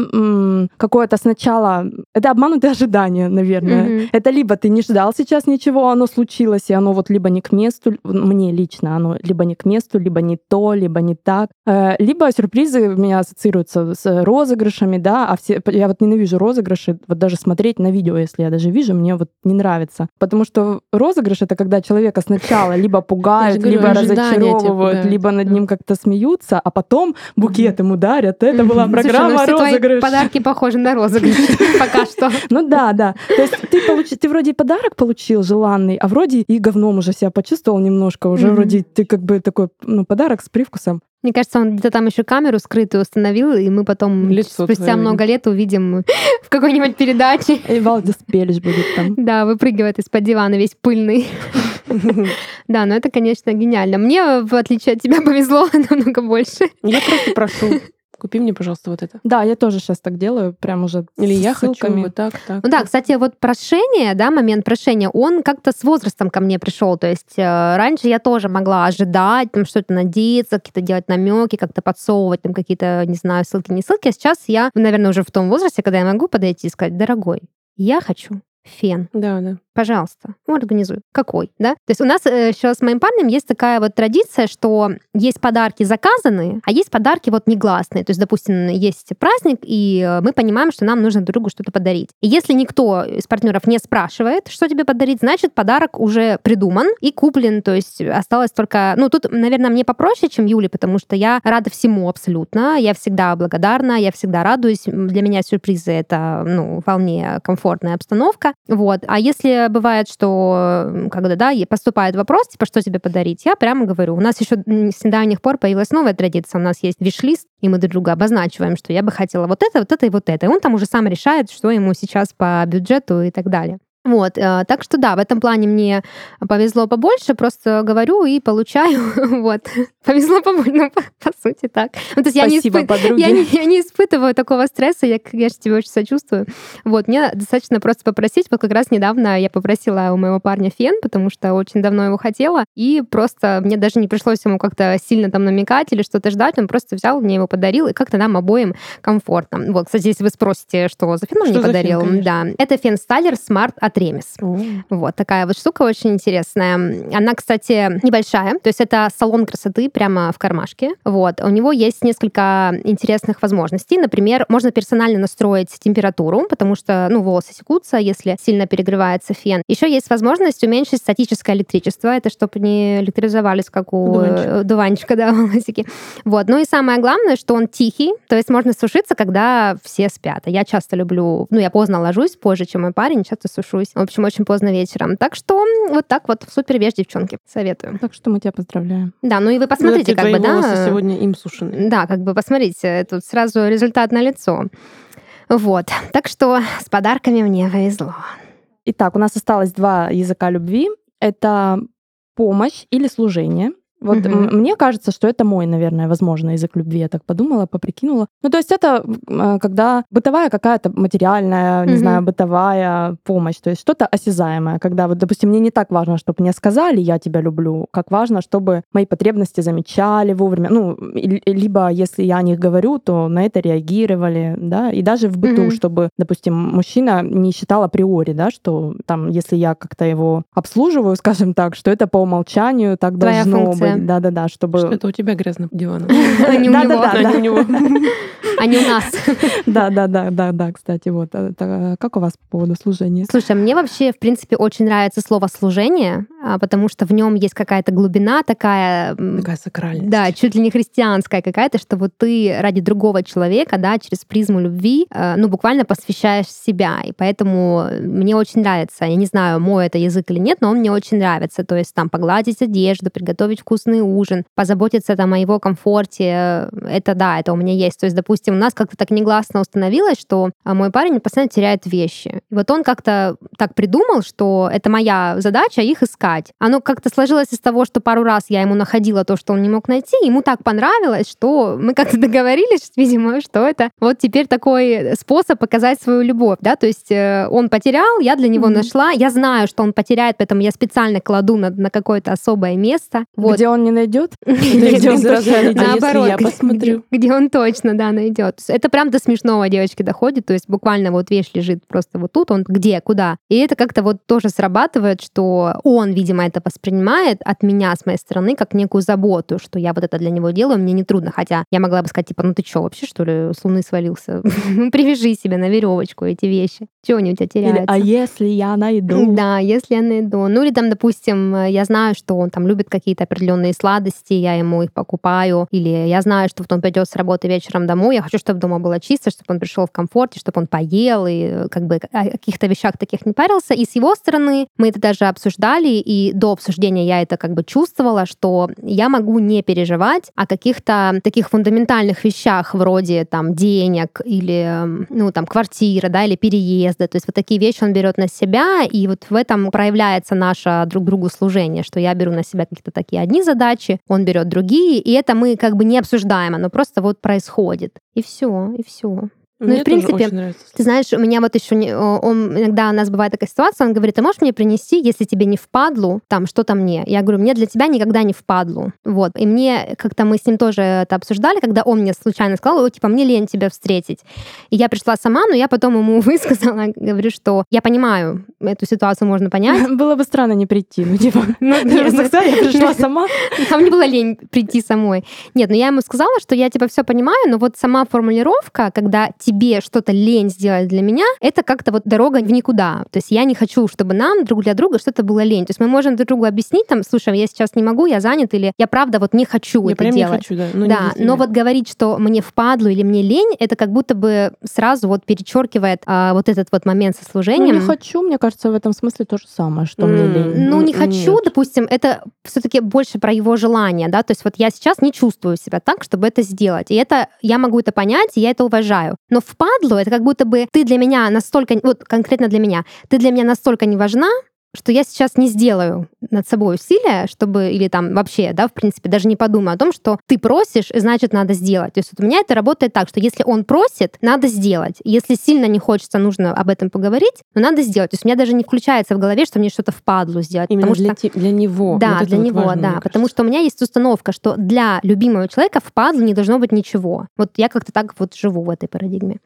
какое-то сначала это обманутые ожидания, наверное. Mm-hmm. Это либо ты не ждал сейчас ничего, оно случилось и оно вот либо не к месту, мне лично оно либо не к месту, либо не то, либо не так. Э, либо сюрпризы у меня ассоциируются с розыгрышами, да, а все я вот ненавижу розыгрыши, вот даже смотреть на видео, если я даже вижу, мне вот не нравится, потому что розыгрыш это когда человека сначала либо пугают, либо разочаровывают, либо над ним как-то смеются, а потом букет ему дарят. Это была программа Слушай, ну, розыгрыш. подарки похожи на розыгрыш пока что. Ну да, да. То есть ты, получ... ты вроде подарок получил желанный, а вроде и говном уже себя почувствовал немножко. Уже mm-hmm. вроде ты как бы такой ну, подарок с привкусом. Мне кажется, он где-то там еще камеру скрытую установил, и мы потом Лицо спустя много лет увидим в какой-нибудь передаче. И Валдис Пелич будет там. Да, выпрыгивает из-под дивана весь пыльный. Да, но это, конечно, гениально. Мне, в отличие от тебя, повезло намного больше. Я просто прошу купи мне, пожалуйста, вот это. Да, я тоже сейчас так делаю, прям уже Или я ссылками. хочу вот так, так. Ну да, кстати, вот прошение, да, момент прошения, он как-то с возрастом ко мне пришел. То есть э, раньше я тоже могла ожидать, там что-то надеяться, какие-то делать намеки, как-то подсовывать там какие-то, не знаю, ссылки, не ссылки. А сейчас я, наверное, уже в том возрасте, когда я могу подойти и сказать, дорогой, я хочу фен. Да, да пожалуйста, ну, организуй. Какой, да? То есть у нас э, еще с моим парнем есть такая вот традиция, что есть подарки заказанные, а есть подарки вот негласные. То есть, допустим, есть праздник, и э, мы понимаем, что нам нужно друг другу что-то подарить. И если никто из партнеров не спрашивает, что тебе подарить, значит, подарок уже придуман и куплен. То есть осталось только... Ну, тут, наверное, мне попроще, чем Юле, потому что я рада всему абсолютно. Я всегда благодарна, я всегда радуюсь. Для меня сюрпризы — это, ну, вполне комфортная обстановка. Вот. А если бывает, что когда, да, поступает вопрос, типа, что тебе подарить, я прямо говорю. У нас еще с недавних пор появилась новая традиция. У нас есть виш-лист, и мы друг друга обозначиваем, что я бы хотела вот это, вот это и вот это. И он там уже сам решает, что ему сейчас по бюджету и так далее. Вот, э, так что да, в этом плане мне повезло побольше, просто говорю и получаю, вот, повезло побольше, ну, по, по сути так. Ну, то есть Спасибо, я, не испы... я, не, я не испытываю такого стресса, я, же тебе очень сочувствую. Вот, мне достаточно просто попросить, вот как раз недавно я попросила у моего парня фен, потому что очень давно его хотела, и просто мне даже не пришлось ему как-то сильно там намекать или что-то ждать, он просто взял, мне его подарил, и как-то нам обоим комфортно. Вот, кстати, если вы спросите, что за фен он мне подарил, фен, да, это фен Стайлер Smart от Ремес. Вот такая вот штука очень интересная. Она, кстати, небольшая, то есть это салон красоты прямо в кармашке. Вот. У него есть несколько интересных возможностей. Например, можно персонально настроить температуру, потому что, ну, волосы секутся, если сильно перегревается фен. Еще есть возможность уменьшить статическое электричество, это чтобы не электризовались, как у Дуванчик. дуванчика, да, волосики. Вот. Ну и самое главное, что он тихий, то есть можно сушиться, когда все спят. Я часто люблю, ну, я поздно ложусь, позже, чем мой парень, часто сушусь. В общем, очень поздно вечером. Так что вот так вот супер вещь, девчонки. Советую. Так что мы тебя поздравляем. Да, ну и вы посмотрите, ну, как бы, да. сегодня им сушены. Да, как бы посмотрите, тут сразу результат на лицо. Вот. Так что с подарками мне повезло. Итак, у нас осталось два языка любви. Это помощь или служение. Вот угу. мне кажется, что это мой, наверное, возможно, язык любви. Я так подумала, поприкинула. Ну, то есть это а, когда бытовая какая-то материальная, не угу. знаю, бытовая помощь, то есть что-то осязаемое, когда вот, допустим, мне не так важно, чтобы мне сказали «я тебя люблю», как важно, чтобы мои потребности замечали вовремя. Ну, либо если я о них говорю, то на это реагировали, да, и даже в быту, угу. чтобы, допустим, мужчина не считал априори, да, что там, если я как-то его обслуживаю, скажем так, что это по умолчанию так должно быть да-да-да, чтобы... Что это у тебя грязно по дивану. А не у него. А не у нас. Да, да, да, да, да, кстати, вот. Как у вас по поводу служения? Слушай, мне вообще, в принципе, очень нравится слово «служение», а, потому что в нем есть какая-то глубина такая... Такая сакральность. Да, чуть ли не христианская какая-то, что вот ты ради другого человека, да, через призму любви, э, ну, буквально посвящаешь себя. И поэтому мне очень нравится. Я не знаю, мой это язык или нет, но он мне очень нравится. То есть там погладить одежду, приготовить вкусный ужин, позаботиться там о его комфорте. Это да, это у меня есть. То есть, допустим, у нас как-то так негласно установилось, что а, мой парень постоянно теряет вещи. И вот он как-то так придумал, что это моя задача их искать. Оно как-то сложилось из того, что пару раз я ему находила то, что он не мог найти, ему так понравилось, что мы как-то договорились, видимо, что это вот теперь такой способ показать свою любовь, да, то есть э, он потерял, я для него mm-hmm. нашла, я знаю, что он потеряет, поэтому я специально кладу на, на какое-то особое место. Вот. Где он не найдет? Где он Наоборот, я посмотрю. Где он точно, да, найдет. Это прям до смешного девочки доходит, то есть буквально вот вещь лежит просто вот тут, он где, куда. И это как-то вот тоже срабатывает, что он, видимо, это воспринимает от меня, с моей стороны, как некую заботу, что я вот это для него делаю, мне не трудно. Хотя я могла бы сказать, типа, ну ты что, вообще, что ли, с луны свалился? Ну, привяжи себе на веревочку эти вещи. Чего они у тебя теряются? а если я найду? Да, если я найду. Ну или там, допустим, я знаю, что он там любит какие-то определенные сладости, я ему их покупаю. Или я знаю, что вот он придет с работы вечером домой, я хочу, чтобы дома было чисто, чтобы он пришел в комфорте, чтобы он поел и как бы о каких-то вещах таких не парился. И с его стороны мы это даже обсуждали, и до обсуждения я это как бы чувствовала, что я могу не переживать о каких-то таких фундаментальных вещах вроде там денег или ну там квартира, да, или переезда. То есть вот такие вещи он берет на себя, и вот в этом проявляется наше друг другу служение, что я беру на себя какие-то такие одни задачи, он берет другие, и это мы как бы не обсуждаем, оно просто вот происходит. И все, и все. Ну, Мне и в принципе, ты знаешь, у меня вот еще не, он, иногда у нас бывает такая ситуация, он говорит, ты можешь мне принести, если тебе не впадлу, там что-то мне. Я говорю, мне для тебя никогда не впадлу. Вот. И мне как-то мы с ним тоже это обсуждали, когда он мне случайно сказал, типа, мне лень тебя встретить. И я пришла сама, но я потом ему высказала, говорю, что я понимаю, эту ситуацию можно понять. Было бы странно не прийти, ну типа, ну, я пришла сама. А мне было лень прийти самой. Нет, но я ему сказала, что я типа все понимаю, но вот сама формулировка, когда тебе что-то лень сделать для меня, это как-то вот дорога в никуда. То есть я не хочу, чтобы нам друг для друга что-то было лень. То есть мы можем друг другу объяснить, там, слушай, я сейчас не могу, я занят, или я правда вот не хочу я это прям делать. Не хочу, да. Ну, да, но вот говорить, что мне впадлу или мне лень, это как будто бы сразу вот перечеркивает а, вот этот вот момент со служением. Ну, не хочу, мне кажется, в этом смысле то же самое, что mm. мне лень. Ну, не хочу, Нет. допустим, это все-таки больше про его желание, да, то есть вот я сейчас не чувствую себя так, чтобы это сделать. И это, я могу это понять, и я это уважаю. Но впадлу, это как будто бы ты для меня настолько, вот конкретно для меня, ты для меня настолько не важна, что я сейчас не сделаю над собой усилия, чтобы, или там вообще, да, в принципе, даже не подумаю о том, что ты просишь, значит, надо сделать. То есть вот у меня это работает так, что если он просит, надо сделать. Если сильно не хочется, нужно об этом поговорить, но надо сделать. То есть у меня даже не включается в голове, что мне что-то впадлу сделать. Именно для, что... для него. Да, вот для вот него, важно, да. Потому что у меня есть установка, что для любимого человека впадлу не должно быть ничего. Вот я как-то так вот живу в этой парадигме.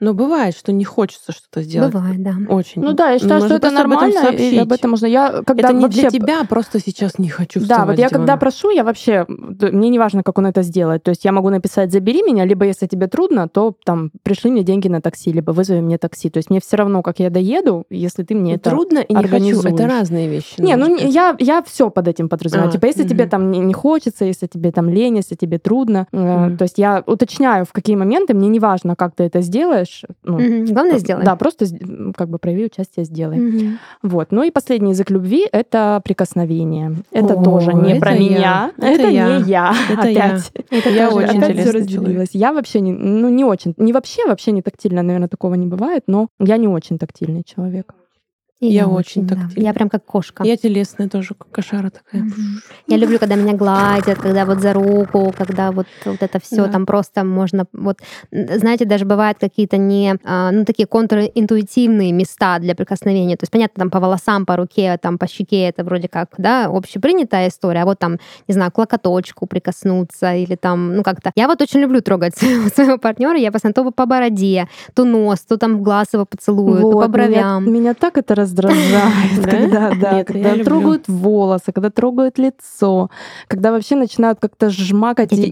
Но бывает, что не хочется что-то сделать. Бывает, да. Очень. Ну да, я считаю, что это нормально, об и об этом можно. Я когда это не вообще... для тебя, просто сейчас не хочу Да, вот я когда прошу, я вообще... Мне не важно, как он это сделает. То есть я могу написать «забери меня», либо если тебе трудно, то там пришли мне деньги на такси, либо вызови мне такси. То есть мне все равно, как я доеду, если ты мне это Трудно и не хочу, это разные вещи. Не, ну я, я все под этим подразумеваю. А, типа если угу. тебе там не, не хочется, если тебе там лень, если тебе трудно. Угу. То есть я уточняю, в какие моменты, мне не важно, как ты это сделаешь. Ну, угу Главное сделать. Да, просто как бы прояви участие, сделай. Угу. Вот. Ну и последний язык любви — это прикосновение. Это О, тоже не это про я. меня. Это, это я. не я. Это опять. я. Это я тоже, очень опять все разделилась. Я вообще не, ну не очень, не вообще, вообще не тактильно, наверное, такого не бывает, но я не очень тактильный человек. И я, я очень да. тактильная. Я прям как кошка. Я телесная тоже, как кошара такая. Я люблю, когда меня гладят, когда вот за руку, когда вот, вот это все да. там просто можно... Вот, знаете, даже бывают какие-то не... А, ну, такие контринтуитивные места для прикосновения. То есть, понятно, там по волосам, по руке, там по щеке это вроде как, да, общепринятая история. А вот там, не знаю, к локоточку прикоснуться или там, ну, как-то... Я вот очень люблю трогать своего партнера. Я постоянно то по бороде, то нос, то там в глаз его поцелую, вот, то по бровям. Меня, меня так это раз раздражает, когда, да, когда трогают волосы, когда трогают лицо, когда вообще начинают как-то жмакать и,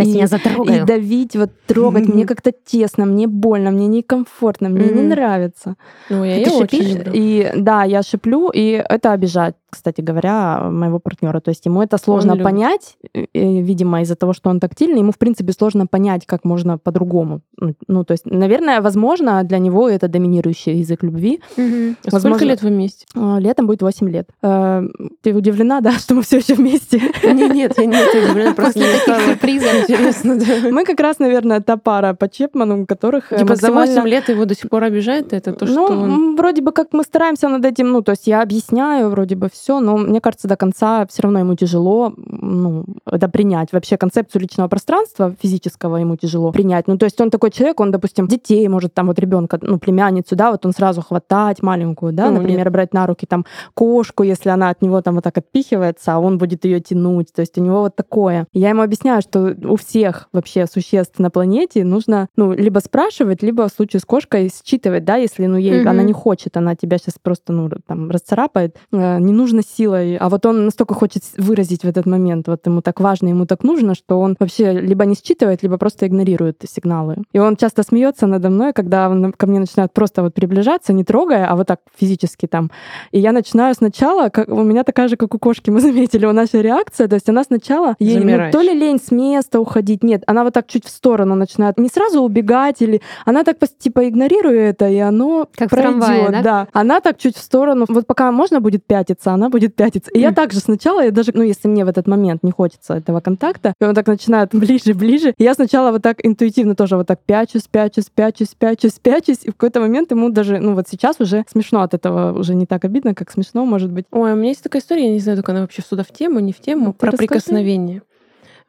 давить, вот трогать. Мне как-то тесно, мне больно, мне некомфортно, мне не нравится. Ну, я, очень люблю. И да, я шиплю, и это обижает, кстати говоря, моего партнера. То есть ему это сложно любит. понять, э, э, видимо, из-за того, что он тактильный, ему, в принципе, сложно понять, как можно по-другому. Ну, Ну, то есть, наверное, возможно, для него это доминирующий язык любви. Мгм. А Сколько возможно- лет вы вместе? А, Летом будет 8 лет. Э, Ты удивлена, да, что мы все еще вместе? Не, нет, я не удивлена, просто стало сюрпризов. интересно, да. Мы как раз, наверное, та пара по Чепману, у которых э, Типа за 8 максимально- лет его до сих пор обижает это то, ну, что он... м, вроде бы как мы стараемся над этим, ну, то есть я объясняю вроде бы все, но мне кажется, до конца все равно ему тяжело, ну, это принять. Вообще концепцию личного пространства физического ему тяжело принять. Ну, то есть он такой человек, он, допустим, детей может там вот ребенка, ну, племянницу, да, вот он сразу хватать маленькую, да, Ну, например, брать на руки там кошку, если она от него там вот так отпихивается, а он будет ее тянуть. То есть у него вот такое. И я ему объясняю, что у всех вообще существ на планете нужно, ну, либо спрашивать, либо в случае с кошкой считывать, да, если, ну, ей Мгм. она не хочет, она тебя сейчас просто, ну, там, расцарапает, э, не нужно силой, а вот он настолько хочет выразить в этот момент, вот ему так важно, ему так нужно, что он вообще либо не считывает, либо просто игнорирует сигналы. И он часто смеется надо мной, когда он ко мне начинает просто вот приближаться, не трогая, а вот так физически там. И я начинаю сначала, как, у меня такая же, как у кошки, мы заметили, у наша реакция, то есть она сначала, ей ну, то ли лень с места уходить, нет, она вот так чуть в сторону начинает, не сразу убегать, или она так типа игнорирует это, и оно Как пройдет, трамвае, да? Она так чуть в сторону, вот пока можно будет пятиться, она будет пятиться. И я также сначала, я даже, ну, если мне в этот момент не хочется этого контакта, и он так начинает ближе, ближе, я сначала вот так интуитивно тоже вот так пячусь, пячусь, пячусь, пячусь, пячусь, и в какой-то момент ему даже, ну, вот сейчас уже смешно от этого, уже не так обидно, как смешно, может быть. Ой, у меня есть такая история, я не знаю, только она вообще сюда в тему, не в тему, Ну, про расскажи. прикосновение.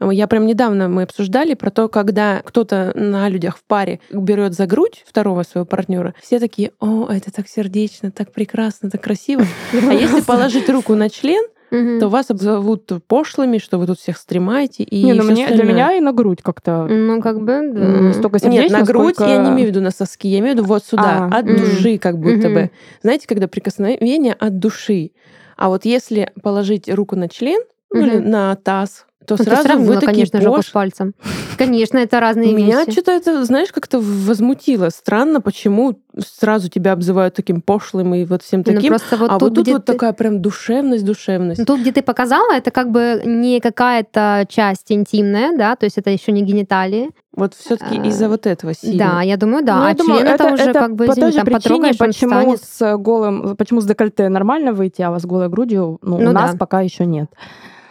Я прям недавно мы обсуждали про то, когда кто-то на людях в паре берет за грудь второго своего партнера, все такие, о, это так сердечно, так прекрасно, так красиво. А если положить руку на член, то вас обзовут пошлыми, что вы тут всех стремаете. И не, ну мне, для меня и на грудь как-то Ну, как бы, да. столько сердечно, Нет, на грудь сколько- я не имею в виду на соски, я имею в виду вот сюда, А, от м. души как будто Мгм. бы. Знаете, когда прикосновение от души. А вот если положить руку на член, ну или на таз, то Ну, сразу сравнила, вы такие конечно, жопу с пальцем. Конечно, это разные Меня вещи. что-то это, знаешь, как-то возмутило. Странно, почему сразу тебя обзывают таким пошлым и вот всем Ну, таким. просто вот а тут, вот тут вот ты- такая прям душевность, душевность. Ну, Тут, где ты показала, это как бы не какая-то часть интимная, да, то есть это еще не гениталии. Вот все-таки а, из-за вот этого сильно. Да, я думаю, да. Ну, я а думаю, член это, уже как бы, по той извини, же там причине, почему с голым, почему с декольте нормально выйти, а у вас голой грудью, ну, Ну у нас да. пока еще нет.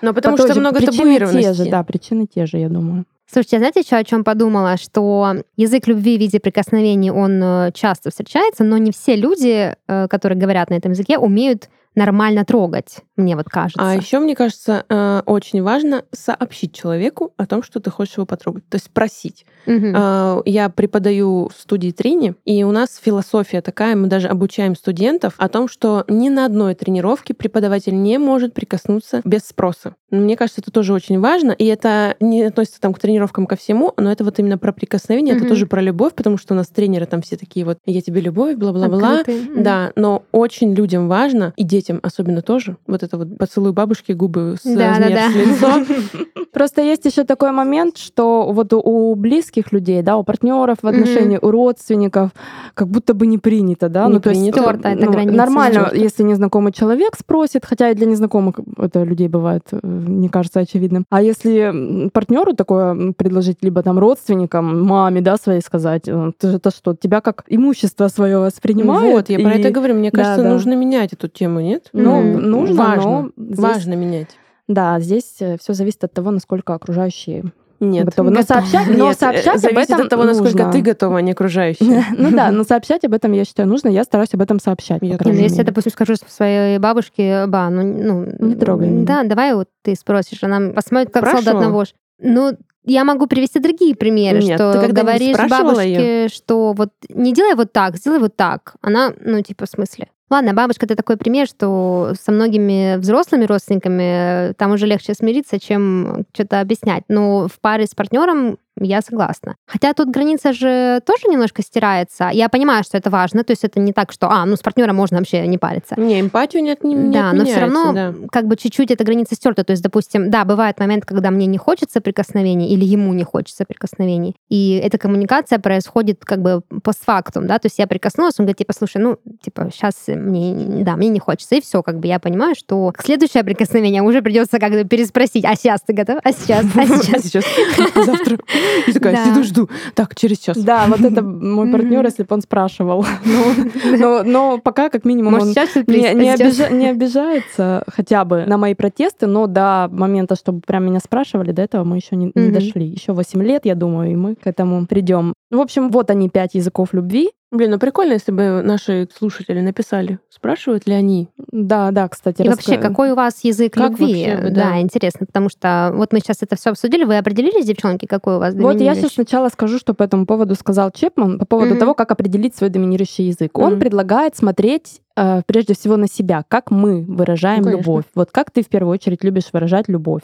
Но потому По что же много табуированности. те же, да, причины те же, я думаю. Слушайте, а знаете, еще о чем подумала? Что язык любви в виде прикосновений, он э, часто встречается, но не все люди, э, которые говорят на этом языке, умеют нормально трогать, мне вот кажется. А еще, мне кажется, э, очень важно сообщить человеку о том, что ты хочешь его потрогать. То есть просить. Мгм. А, Я преподаю в студии Трини, и у нас философия такая, мы даже обучаем студентов о том, что ни на одной тренировке преподаватель не может прикоснуться без спроса. Мне кажется, это тоже очень важно, и это не относится там к тренировкам ко всему, но это вот именно про прикосновение, это Мгм. тоже про любовь, потому что у нас тренеры там все такие вот «я тебе любовь», бла-бла-бла. Да, но очень людям важно, и детям особенно тоже, вот это вот поцелуй бабушки, губы с Да, размер да, с да. лицо. Просто есть еще такой момент, что вот у- близких людей, да, у партнеров в отношении, у родственников, как будто бы не принято, да, Не ну то есть эта ну, нормально, если незнакомый человек спросит, хотя и для незнакомых это людей бывает, э, мне кажется, очевидным. А если партнеру такое предложить, либо там родственникам, маме, да, своей сказать, э, ты же это что, тебя как имущество свое воспринимают? Вот, я про это говорю. Мне Да, кажется, да. нужно менять эту тему, нет? Ну, Мгм. нужно, важно. но здесь- Важно менять. Да, здесь все зависит от того, насколько окружающие Нет. готовы. Но готов- сообщать, но Нет, э, сообщать об этом от того, насколько нужно. ты готова, а не окружающие. Ну да, но сообщать об этом, я считаю, нужно. Я стараюсь об этом сообщать. ну, если я, допустим, скажу своей бабушке, ба, ну, ну Не трогай. Да, давай вот ты спросишь, она посмотрит, как солдат на вож. Ну, я могу привести другие примеры, Нет, что ты когда-нибудь говоришь бабушке, что вот не делай вот так, сделай вот так. Она, ну, типа, в смысле? Ладно, бабушка это такой пример, что со многими взрослыми родственниками э, там уже легче смириться, чем что-то объяснять. Но в паре с партнером я согласна. Хотя тут граница же тоже немножко стирается. Я понимаю, что это важно, то есть это не так, что, а, ну с партнером можно вообще не париться. Не, эмпатию нет, не, не Да, но все равно да. как бы чуть-чуть эта граница стерта. То есть, допустим, да, бывает момент, когда мне не хочется прикосновений или ему не хочется прикосновений. И эта коммуникация происходит как бы постфактум, да, то есть я прикоснулась, он говорит, типа, слушай, ну, типа, сейчас мне, да, мне не хочется. И все, как бы я понимаю, что следующее прикосновение уже придется как бы переспросить, а сейчас ты готов? А сейчас? А сейчас? сейчас. Завтра. И такая, Да. сиду, жду. Так, через час. Да, вот это мой партнер, если бы он спрашивал. Но, но- но пока как минимум Может, он сейчас не, не сейчас? обижа- не обижается хотя бы на мои протесты, но до момента, чтобы прям меня спрашивали, до этого мы еще не, не дошли. Еще 8 лет, я думаю, и мы к этому придем. В общем, вот они, пять языков любви. Блин, ну прикольно, если бы наши слушатели написали, спрашивают ли они. Да, да, кстати. И раска- вообще, какой у вас язык Как любви? вообще да. да. интересно, потому что вот мы сейчас это все обсудили, вы определились, девчонки, какой у вас Вот я доминирующий? сейчас сначала скажу, что по этому поводу сказал Чепман, по поводу Мгм. того, как определить свой доминирующий язык. Он Мгм. предлагает смотреть прежде всего на себя, как мы выражаем Ну, конечно. любовь. Вот как ты в первую очередь любишь выражать любовь.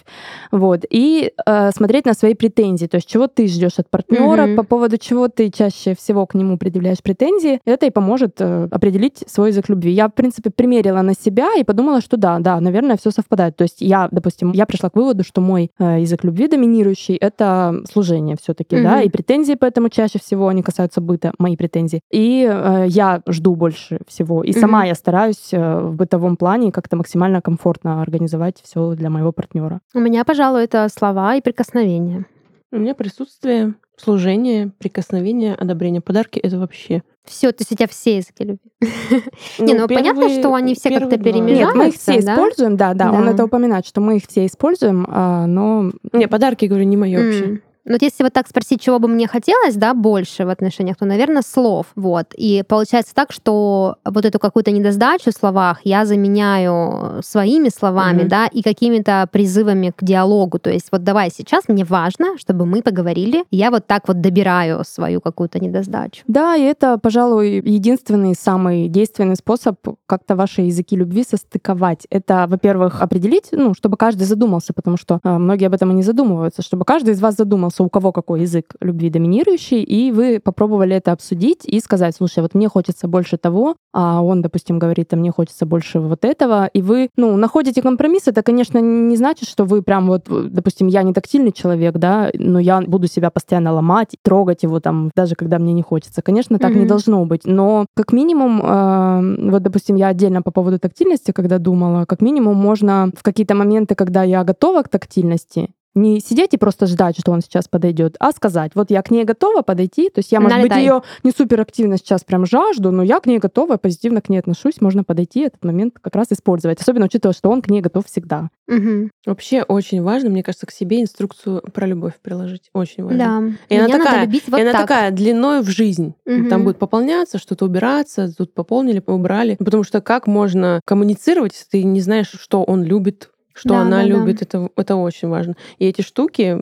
Вот. И э, смотреть на свои претензии, то есть чего ты ждешь от партнера, Мгм. по поводу чего ты чаще всего к нему предъявляешь претензии. Это и поможет э, определить свой язык любви. Я, в принципе, примерила на себя и подумала, что да, да, наверное, все совпадает. То есть я, допустим, я пришла к выводу, что мой э, язык любви доминирующий — это служение все-таки, да, Мгм. и претензии поэтому чаще всего они касаются быта, мои претензии. И э, я жду больше всего. И сама Мгм. я стараюсь э, в бытовом плане как-то максимально комфортно организовать все для моего партнера. У меня, пожалуй, это слова и прикосновения. У меня присутствие, служение, прикосновение, одобрение, подарки — это вообще... Все, то есть у тебя все языки любви. Не, ну понятно, первые- что они все как-то перемежаются. Нет, мы их все да? используем, да, да, он это упоминает, что мы их все используем, а, но Не, подарки, говорю, не мое вообще. Вот если вот так спросить, чего бы мне хотелось, да, больше в отношениях, то, наверное, слов. Вот. И получается так, что вот эту какую-то недосдачу в словах я заменяю своими словами, Мгм. да, и какими-то призывами к диалогу. То есть вот давай сейчас, мне важно, чтобы мы поговорили. Я вот так вот добираю свою какую-то недосдачу. Да, и это, пожалуй, единственный самый действенный способ как-то ваши языки любви состыковать. Это, во-первых, определить, ну, чтобы каждый задумался, потому что э, многие об этом и не задумываются, чтобы каждый из вас задумался, у кого какой язык любви доминирующий, и вы попробовали это обсудить и сказать, слушай, вот мне хочется больше того, а он, допустим, говорит, а мне хочется больше вот этого, и вы, ну, находите компромисс, это, конечно, не значит, что вы прям вот, допустим, я не тактильный человек, да, но я буду себя постоянно ломать, трогать его там, даже когда мне не хочется. Конечно, так не Мгм. должно быть, но как минимум, э, вот, допустим, я отдельно по поводу тактильности, когда думала, как минимум можно в какие-то моменты, когда я готова к тактильности, не сидеть и просто ждать, что он сейчас подойдет, а сказать, вот я к ней готова подойти, то есть я, может быть, Налетай. ее не супер активно сейчас прям жажду, но я к ней готова, позитивно к ней отношусь, можно подойти этот момент как раз использовать, особенно учитывая, что он к ней готов всегда. Мгм. Вообще очень важно, мне кажется, к себе инструкцию про любовь приложить. Очень важно. Да. И она Меня такая- любить вот и она так. такая длиной в жизнь. Мгм. Там будет пополняться, что-то убираться, тут пополнили, убрали. Потому что как можно коммуницировать, если ты не знаешь, что он любит, что Да, она да, да. любит, это, это очень важно. И эти штуки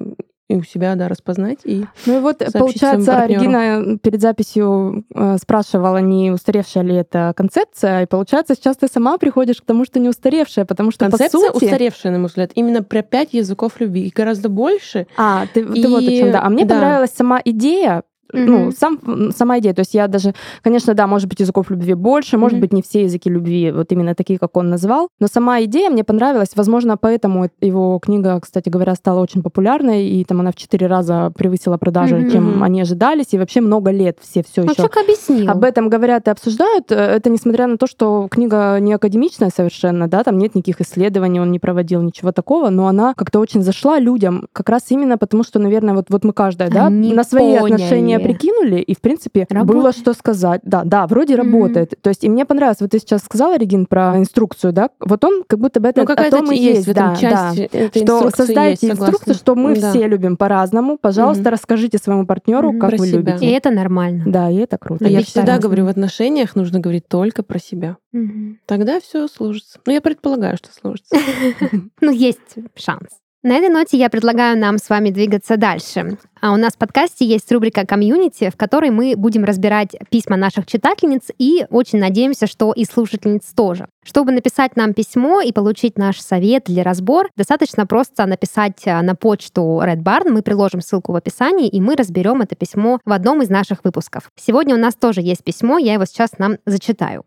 и у себя, да, распознать. И Ну и вот, Сообщить получается. Регина перед записью э, спрашивала, не устаревшая ли эта концепция, и получается, сейчас ты сама приходишь к тому, что не устаревшая, потому что, концепция по сути... устаревшая, на мой взгляд, именно про пять языков любви. И гораздо больше. А, ты, ты вот о И- чем, да. А мне да. понравилась сама идея, ну, сам, сама идея. То есть я даже, конечно, да, может быть, языков любви больше, может быть, не все языки любви вот именно такие, как он назвал, но сама идея мне понравилась. Возможно, поэтому его книга, кстати говоря, стала очень популярной, и там она в четыре раза превысила продажи, чем они ожидались, и вообще много лет все все Ну, еще объяснил. об этом говорят и обсуждают. Э, Это несмотря на то, что книга не академичная совершенно, да, там нет никаких исследований, он не проводил ничего такого, но она как-то очень зашла людям, как раз именно потому, что, наверное, вот, вот мы каждая, да, Они на свои поняли. отношения прикинули, и, в принципе, было Работает. что сказать. Да, да, вроде Мгм. работает. То есть, и мне понравилось, вот ты сейчас сказала, Регин, про инструкцию, да, вот он как будто бы это Ну, о том и есть есть, да, часть. да. этой Что создайте есть, инструкцию, что мы Да. все любим по-разному. Пожалуйста, Мгм. расскажите своему партнеру, Мгм. как Про вы себя. любите. И это нормально. Да, и это круто. А я всегда говорю, в отношениях нужно говорить только про себя. Тогда все сложится. Ну, я предполагаю, что сложится. Ну, есть шанс. На этой ноте я предлагаю нам с вами двигаться дальше. А у нас в подкасте есть рубрика «Комьюнити», в которой мы будем разбирать письма наших читательниц и очень надеемся, что и слушательниц тоже. Чтобы написать нам письмо и получить наш совет или разбор, достаточно просто написать а, на почту Red Barn. Мы приложим ссылку в описании, и мы разберем это письмо в одном из наших выпусков. Сегодня у нас тоже есть письмо, я его сейчас нам зачитаю.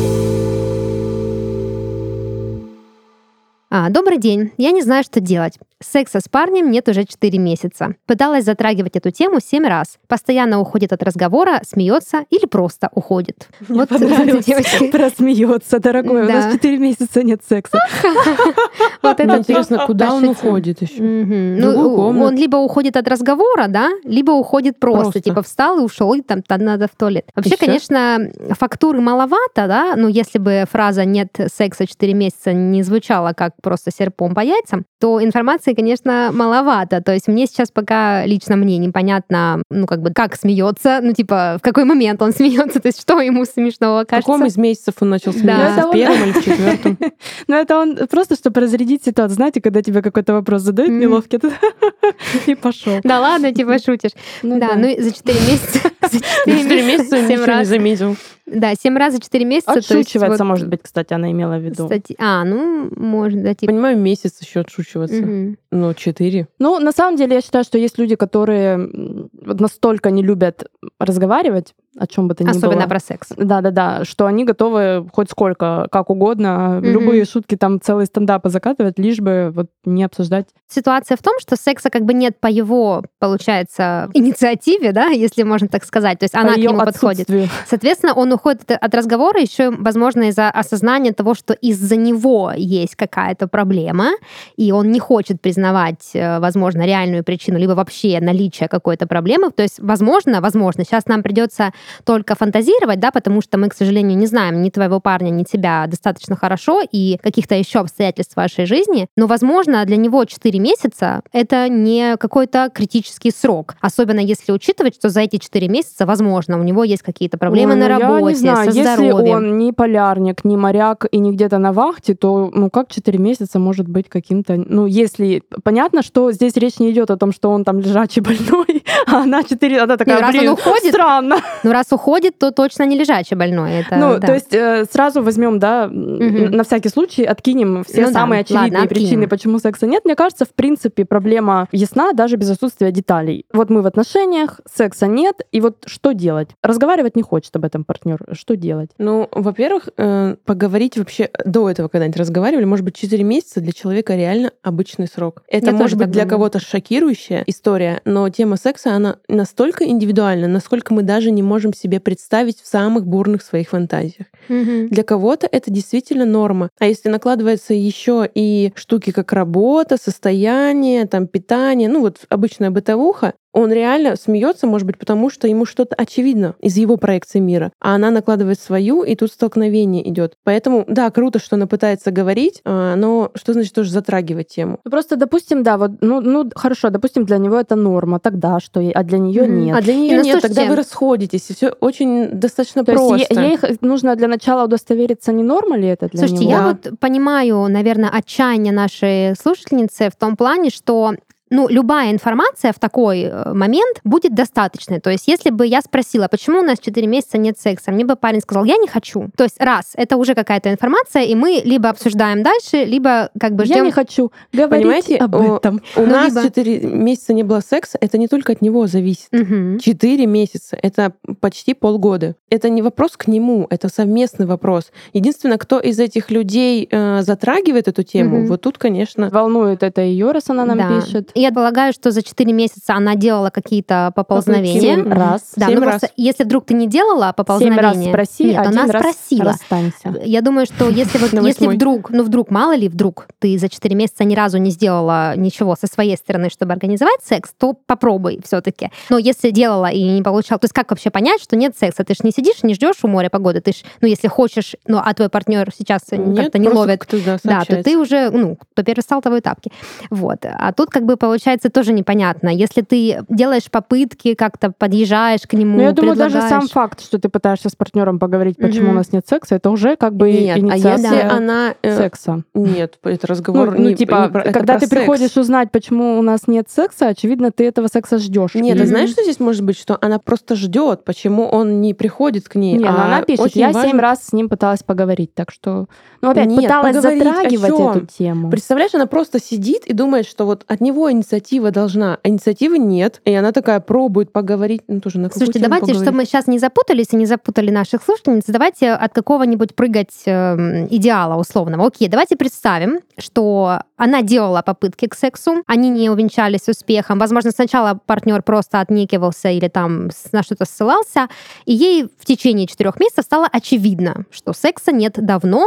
А, добрый день. Я не знаю, что делать. Секса с парнем нет уже 4 месяца. Пыталась затрагивать эту тему 7 раз. Постоянно уходит от разговора, смеется или просто уходит. Мне вот девочки. Про смеется, дорогой. Да. У нас 4 месяца нет секса. Вот это интересно, куда он уходит еще? Ну, он либо уходит от разговора, да, либо уходит просто. Типа встал и ушел, и там надо в туалет. Вообще, конечно, фактуры маловато, да, но если бы фраза «нет секса 4 месяца» не звучала как просто серпом по яйцам, то информации, конечно, маловато. То есть мне сейчас пока лично мне непонятно, ну, как бы, как смеется, ну, типа, в какой момент он смеется, то есть что ему смешного кажется. В каком из месяцев он начал смеяться? Да. В первом или в четвертом? Ну, это он просто, чтобы разрядить ситуацию. Знаете, когда тебе какой-то вопрос задают неловкий, и пошел. Да ладно, типа шутишь. Ну да, ну за 4 месяца. За 4 месяца ничего не заметил. Да, 7 раз за 4 месяца. Отшучиваться, может быть, кстати, она имела в виду. А, ну, может, да, типа. Понимаю, месяц еще отшучиваться. Ну, 4. Ну, на самом деле, я считаю, что есть люди, которые настолько не любят разговаривать, о чем бы то ни Особенно было. Особенно про секс. Да, да, да. Что они готовы хоть сколько, как угодно, mm-hmm. любые шутки, там целые стендапы закатывать, лишь бы вот не обсуждать. Ситуация в том, что секса как бы нет по его, получается, инициативе, да, если можно так сказать. То есть по она к нему подходит. Соответственно, он уходит от разговора еще, возможно, из-за осознания того, что из-за него есть какая-то проблема, и он не хочет признавать, э, возможно, реальную причину, либо вообще наличие какой-то проблемы. То есть, возможно, возможно, сейчас нам придется только фантазировать, да, потому что мы, к сожалению, не знаем ни твоего парня, ни тебя достаточно хорошо и каких-то еще обстоятельств вашей жизни, но, возможно, для него 4 месяца — это не какой-то критический срок, особенно если учитывать, что за эти 4 месяца, возможно, у него есть какие-то проблемы Ой, на работе, ну, я не знаю, со если здоровьем. он не полярник, не моряк и не где-то на вахте, то, ну, как 4 месяца может быть каким-то... Ну, если... Понятно, что здесь речь не идет о том, что он там лежачий больной, а она 4... Она такая, Нет, блин, уходит, странно. Ну, раз уходит, то точно не лежачий больной. Это, ну, да. то есть э, сразу возьмем, да, угу. на всякий случай откинем все ну, самые да. очевидные Ладно, причины, почему секса нет. Мне кажется, в принципе, проблема ясна даже без отсутствия деталей. Вот мы в отношениях, секса нет, и вот что делать? Разговаривать не хочет об этом партнер. Что делать? Ну, во-первых, э, поговорить вообще до этого когда-нибудь разговаривали, может быть, 4 месяца для человека реально обычный срок. Это Я может быть для кого-то шокирующая история, но тема секса, она настолько индивидуальна, насколько мы даже не можем себе представить в самых бурных своих фантазиях. Угу. Для кого-то это действительно норма. А если накладывается еще и штуки как работа, состояние, там питание, ну вот обычная бытовуха, он реально смеется, может быть, потому что ему что-то очевидно из его проекции мира, а она накладывает свою, и тут столкновение идет. Поэтому, да, круто, что она пытается говорить, а, но что значит тоже затрагивать тему? Ну, просто, допустим, да, вот, ну, ну хорошо, допустим, для него это норма, тогда что, а для нее нет. А для нее нет, тогда вы расходитесь, и все очень достаточно То просто. Есть ей нужно для начала удостовериться, не норма ли это для Слушайте, него? я вот понимаю, наверное, отчаяние нашей слушательницы в том плане, что ну, любая информация в такой э, момент будет достаточной. То есть, если бы я спросила, почему у нас 4 месяца нет секса, мне бы парень сказал, я не хочу. То есть, раз, это уже какая-то информация, и мы либо обсуждаем дальше, либо как бы ждем... Я не хочу говорить Понимаете, об этом. У, у ну, нас либо... 4 месяца не было секса, это не только от него зависит. Угу. 4 месяца, это почти полгода. Это не вопрос к нему, это совместный вопрос. Единственное, кто из этих людей э, затрагивает эту тему, угу. вот тут, конечно... Волнует это ее, раз она нам да. пишет. Я полагаю, что за 4 месяца она делала какие-то поползновения. Семь раз. Да, Семь ну раз. просто если вдруг ты не делала поползновения... Раз спроси, нет, один она раз спросила. расстанься. Я думаю, что если, вот, если вдруг, ну вдруг, мало ли вдруг, ты за 4 месяца ни разу не сделала ничего со своей стороны, чтобы организовать секс, то попробуй все таки Но если делала и не получала... То есть как вообще понять, что нет секса? Ты же не сидишь, не ждешь у моря погоды. Ты ж, ну если хочешь, ну а твой партнер сейчас как-то не ловит, да, то ты уже, ну, кто первый стал, того и тапки. Вот. А тут как бы получается тоже непонятно. Если ты делаешь попытки, как-то подъезжаешь к нему, Ну, я думаю, даже сам факт, что ты пытаешься с партнером поговорить, почему Мгм. у нас нет секса, это уже как бы Нет, а инициация если она... э, секса. Нет, это Ну, разговор ну, не, типа, не про- это когда про ты секс. приходишь узнать, почему у нас нет секса, очевидно, ты этого секса ждешь. Нет, ты знаешь, что здесь может быть? Что она просто ждет, почему он не приходит к ней. Не, ну а она пишет, очень я важно- семь раз с ним пыталась поговорить, так что... Ну, опять, Нет, пыталась поговорить о затрагивать эту тему. Представляешь, она просто сидит и думает, что вот от него инициатива должна, а инициативы нет. И она такая пробует поговорить. Ну, тоже на Слушайте, давайте, поговорить? чтобы мы сейчас не запутались и не запутали наших слушательниц, давайте от какого-нибудь прыгать эм, идеала условного. Окей, давайте представим, что она делала попытки к сексу, они не увенчались успехом. Возможно, сначала партнер просто отнекивался или там на что-то ссылался, и ей в течение четырех месяцев стало очевидно, что секса нет давно,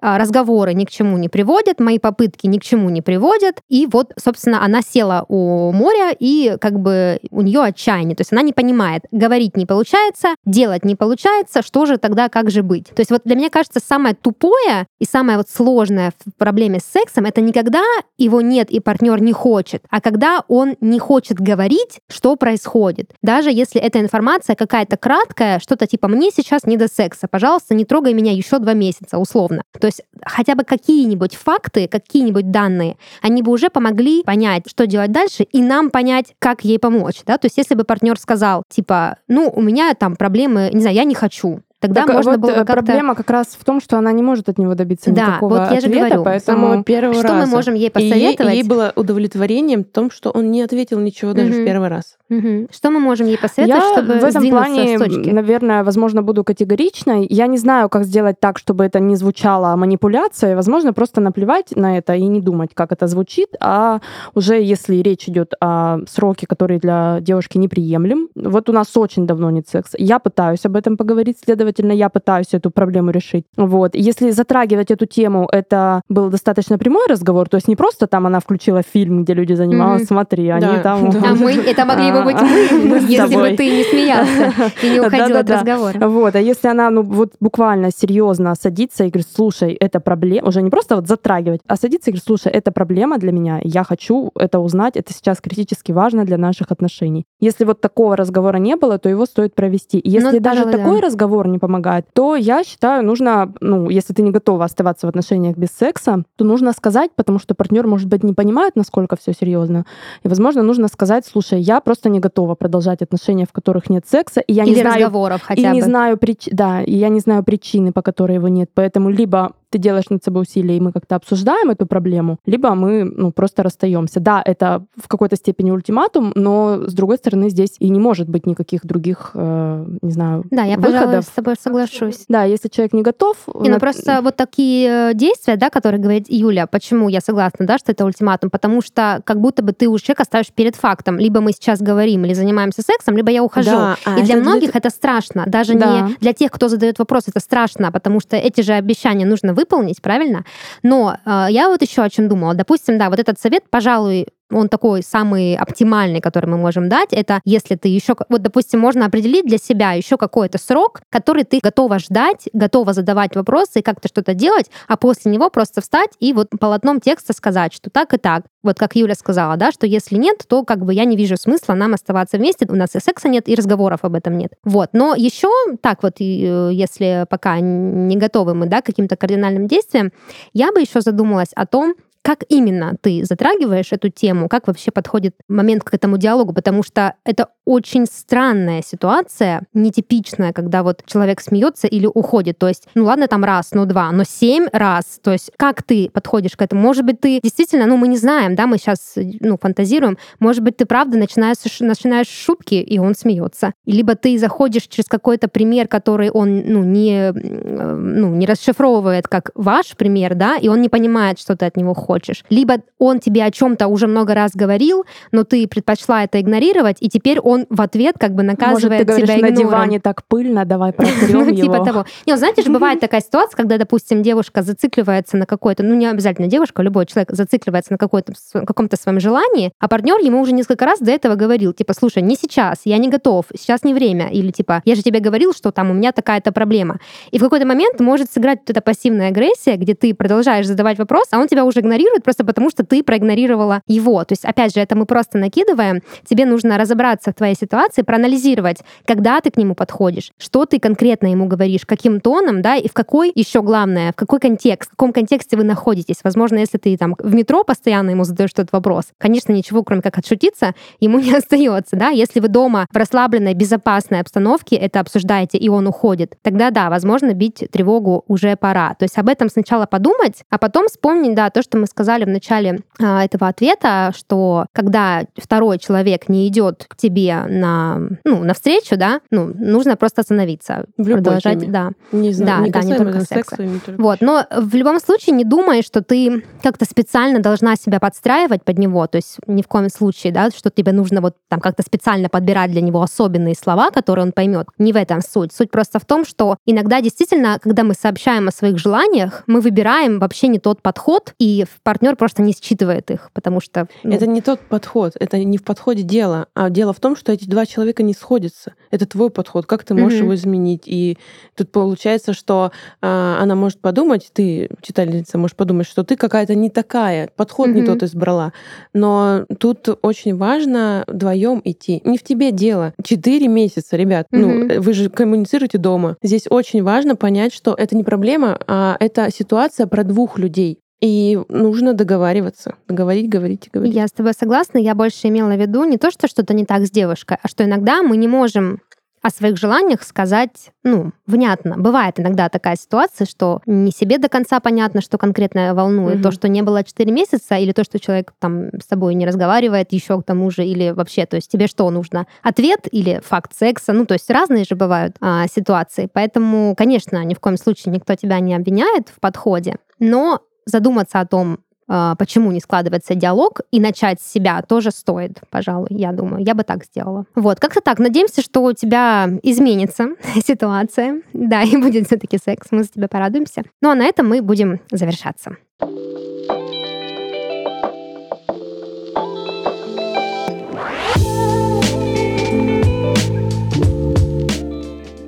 разговоры ни к чему не приводят, мои попытки ни к чему не приводят. И вот, собственно, она села у моря, и как бы у нее отчаяние. То есть она не понимает, говорить не получается, делать не получается, что же тогда, как же быть? То есть вот для меня кажется, самое тупое и самое вот сложное в проблеме с сексом, это не когда его нет и партнер не хочет, а когда он не хочет говорить, что происходит. Даже если эта информация какая-то краткая, что-то типа «мне сейчас не до секса, пожалуйста, не трогай меня еще два месяца», условно. То есть хотя бы какие-нибудь факты, какие-нибудь данные, они бы уже помогли понять, что делать дальше, и нам понять, как ей помочь. Да? То есть если бы партнер сказал, типа, ну, у меня там проблемы, не знаю, я не хочу, тогда Так, можно вот, было э, как-то... проблема как раз в том, что она не может от него добиться Да, никакого вот я же ответа, говорю, С поэтому... первого Что раза. мы можем ей И ей, посоветовать? ей было удовлетворением в том, что он не ответил ничего даже Мгм. в первый раз. Мгм. Что мы можем ей посоветовать, я чтобы в этом плане, с наверное, возможно, буду категоричной. Я не знаю, как сделать так, чтобы это не звучало манипуляцией. Возможно, просто наплевать на это и не думать, как это звучит, а уже если речь идет о сроке, который для девушки неприемлем. Вот у нас очень давно нет секса. Я пытаюсь об этом поговорить, следовательно, я пытаюсь эту проблему решить. Вот. Если затрагивать эту тему, это был достаточно прямой разговор, то есть не просто там она включила фильм, где люди занимались, Мгм. смотри, они Да, там... да. А мы, это могли бы быть мы, С если бы тобой. ты не смеялся и не уходил от разговора. Вот, а если она, ну, вот буквально серьезно садится и говорит, слушай, это проблема, уже не просто вот затрагивать, а садится и говорит, слушай, это проблема для меня, я хочу это узнать, это сейчас критически важно для наших отношений. Если вот такого разговора не было, то его стоит провести. Если Ну, даже такой разговор не помогает, то я считаю, нужно, ну, если ты не готова оставаться в отношениях без секса, то нужно сказать, потому что партнер, может быть, не понимает, насколько все серьезно. И, возможно, нужно сказать, слушай, я просто не готова продолжать отношения, в которых нет секса, и я Или не знаю, разговоров и хотя не бы. знаю прич... да, и я не знаю причины, по которой его нет. Поэтому либо ты делаешь над собой усилия, и мы как-то обсуждаем эту проблему, либо мы ну, просто расстаемся. Да, это в какой-то степени ультиматум, но с другой стороны здесь и не может быть никаких других, э, не знаю, Да, я, пожалуй, выходов. с тобой соглашусь. Да, если человек не готов, Не, ну просто вот такие э, действия, да, которые говорит Юля, почему я согласна, да, что это ультиматум, потому что как будто бы ты уже человека ставишь перед фактом, либо мы сейчас говорим или занимаемся сексом, либо я ухожу. Да, а И для это для многих это страшно, даже Да. не для тех, кто задает вопрос, это страшно, потому что эти же обещания нужно выполнить, правильно? Но э, я вот еще о чем думала. Допустим, да, вот этот совет, пожалуй, он такой самый оптимальный, который мы можем дать, это если ты еще, вот, допустим, можно определить для себя еще какой-то срок, который ты готова ждать, готова задавать вопросы и как-то что-то делать, а после него просто встать и вот полотном текста сказать, что так и так. Вот как Юля сказала, да, что если нет, то как бы я не вижу смысла нам оставаться вместе, у нас и секса нет, и разговоров об этом нет. Вот. Но еще так вот, э, если пока не готовы мы, да, каким-то кардинальным действиям, я бы еще задумалась о том, как именно ты затрагиваешь эту тему, как вообще подходит момент к этому диалогу, потому что это очень странная ситуация, нетипичная, когда вот человек смеется или уходит. То есть, ну ладно, там раз, ну два, но семь раз. То есть, как ты подходишь к этому? Может быть, ты действительно, ну мы не знаем, да, мы сейчас ну, фантазируем. Может быть, ты правда начинаешь, начинаешь шутки, и он смеется. Либо ты заходишь через какой-то пример, который он ну, не, э, ну, не расшифровывает как ваш пример, да, и он не понимает, что ты от него хочешь. Либо он тебе о чем-то уже много раз говорил, но ты предпочла это игнорировать, и теперь он в ответ как бы Может, наказывает ты говоришь, тебя на игнором. диване так пыльно, давай протрем Ну, его. типа того. Не, ну, знаете же, бывает такая ситуация, когда, допустим, девушка зацикливается на какой-то, ну, не обязательно девушка, любой человек зацикливается на каком-то своем желании, а партнер ему уже несколько раз до этого говорил, типа, слушай, не сейчас, я не готов, сейчас не время, или типа, я же тебе говорил, что там у меня такая-то проблема. И в какой-то момент может сыграть вот эта пассивная агрессия, где ты продолжаешь задавать вопрос, а он тебя уже игнорирует, проигнорирует просто потому, что ты проигнорировала его. То есть, опять же, это мы просто накидываем. Тебе нужно разобраться в твоей ситуации, проанализировать, когда ты к нему подходишь, что ты конкретно ему говоришь, каким тоном, да, и в какой, еще главное, в какой контекст, в каком контексте вы находитесь. Возможно, если ты там в метро постоянно ему задаешь этот вопрос, конечно, ничего, кроме как отшутиться, ему не остается, да. Если вы дома в расслабленной, безопасной обстановке это обсуждаете, и он уходит, тогда да, возможно, бить тревогу уже пора. То есть об этом сначала подумать, а потом вспомнить, да, то, что мы сказали в начале а, этого ответа, что когда второй человек не идет к тебе на, ну, на встречу, да, ну, нужно просто остановиться. В любой продолжать, теме. да. Не, Да, не да, не только секса. и не только- Вот, но в любом случае не думай, что ты как-то специально должна себя подстраивать под него, то есть ни в коем случае, да, что тебе нужно вот там как-то специально подбирать для него особенные слова, которые он поймет. Не в этом суть. Суть просто в том, что иногда действительно, когда мы сообщаем о своих желаниях, мы выбираем вообще не тот подход, и партнер просто не считывает их, потому что ну, Это не тот подход, это не в подходе дело, а дело в том, что эти два человека не сходятся. Это твой подход, как ты можешь Мгм. его изменить. И тут получается, что а, она может подумать, ты, читательница, может подумать, что ты какая-то не такая, подход не Мгм. тот избрала. Но тут очень важно вдвоем идти. Не в тебе дело. Четыре месяца, ребят. Мгм. Ну, вы же коммуницируете дома. Здесь очень важно понять, что это не проблема, а это ситуация про двух людей. И нужно договариваться. Говорить, говорить и говорить. Я с тобой согласна. Я больше имела в виду не то, что что-то не так с девушкой, а что иногда мы не можем о своих желаниях сказать, ну, внятно. Бывает иногда такая ситуация, что не себе до конца понятно, что конкретно волнует. Мгм. То, что не было 4 месяца, или то, что человек там с тобой не разговаривает еще к тому же, или вообще, то есть тебе что нужно? Ответ или факт секса? Ну, то есть разные же бывают а, ситуации. Поэтому, конечно, ни в коем случае никто тебя не обвиняет в подходе, но задуматься о том, а, почему не складывается диалог, и начать с себя тоже стоит, пожалуй, я думаю. Я бы так сделала. Вот, как-то так. Надеемся, что у тебя изменится ситуация. Да, и будет все-таки секс. Мы за тебя порадуемся. Ну, а на этом мы будем завершаться.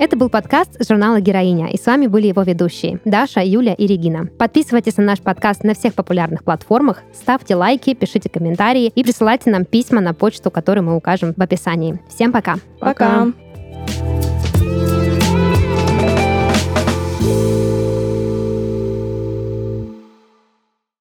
Это был подкаст журнала «Героиня», и с вами были его ведущие Даша, Юля и Регина. Подписывайтесь на наш подкаст на всех популярных платформах, ставьте лайки, пишите комментарии и присылайте нам письма на почту, которую мы укажем в описании. Всем пока! Пока. Пока.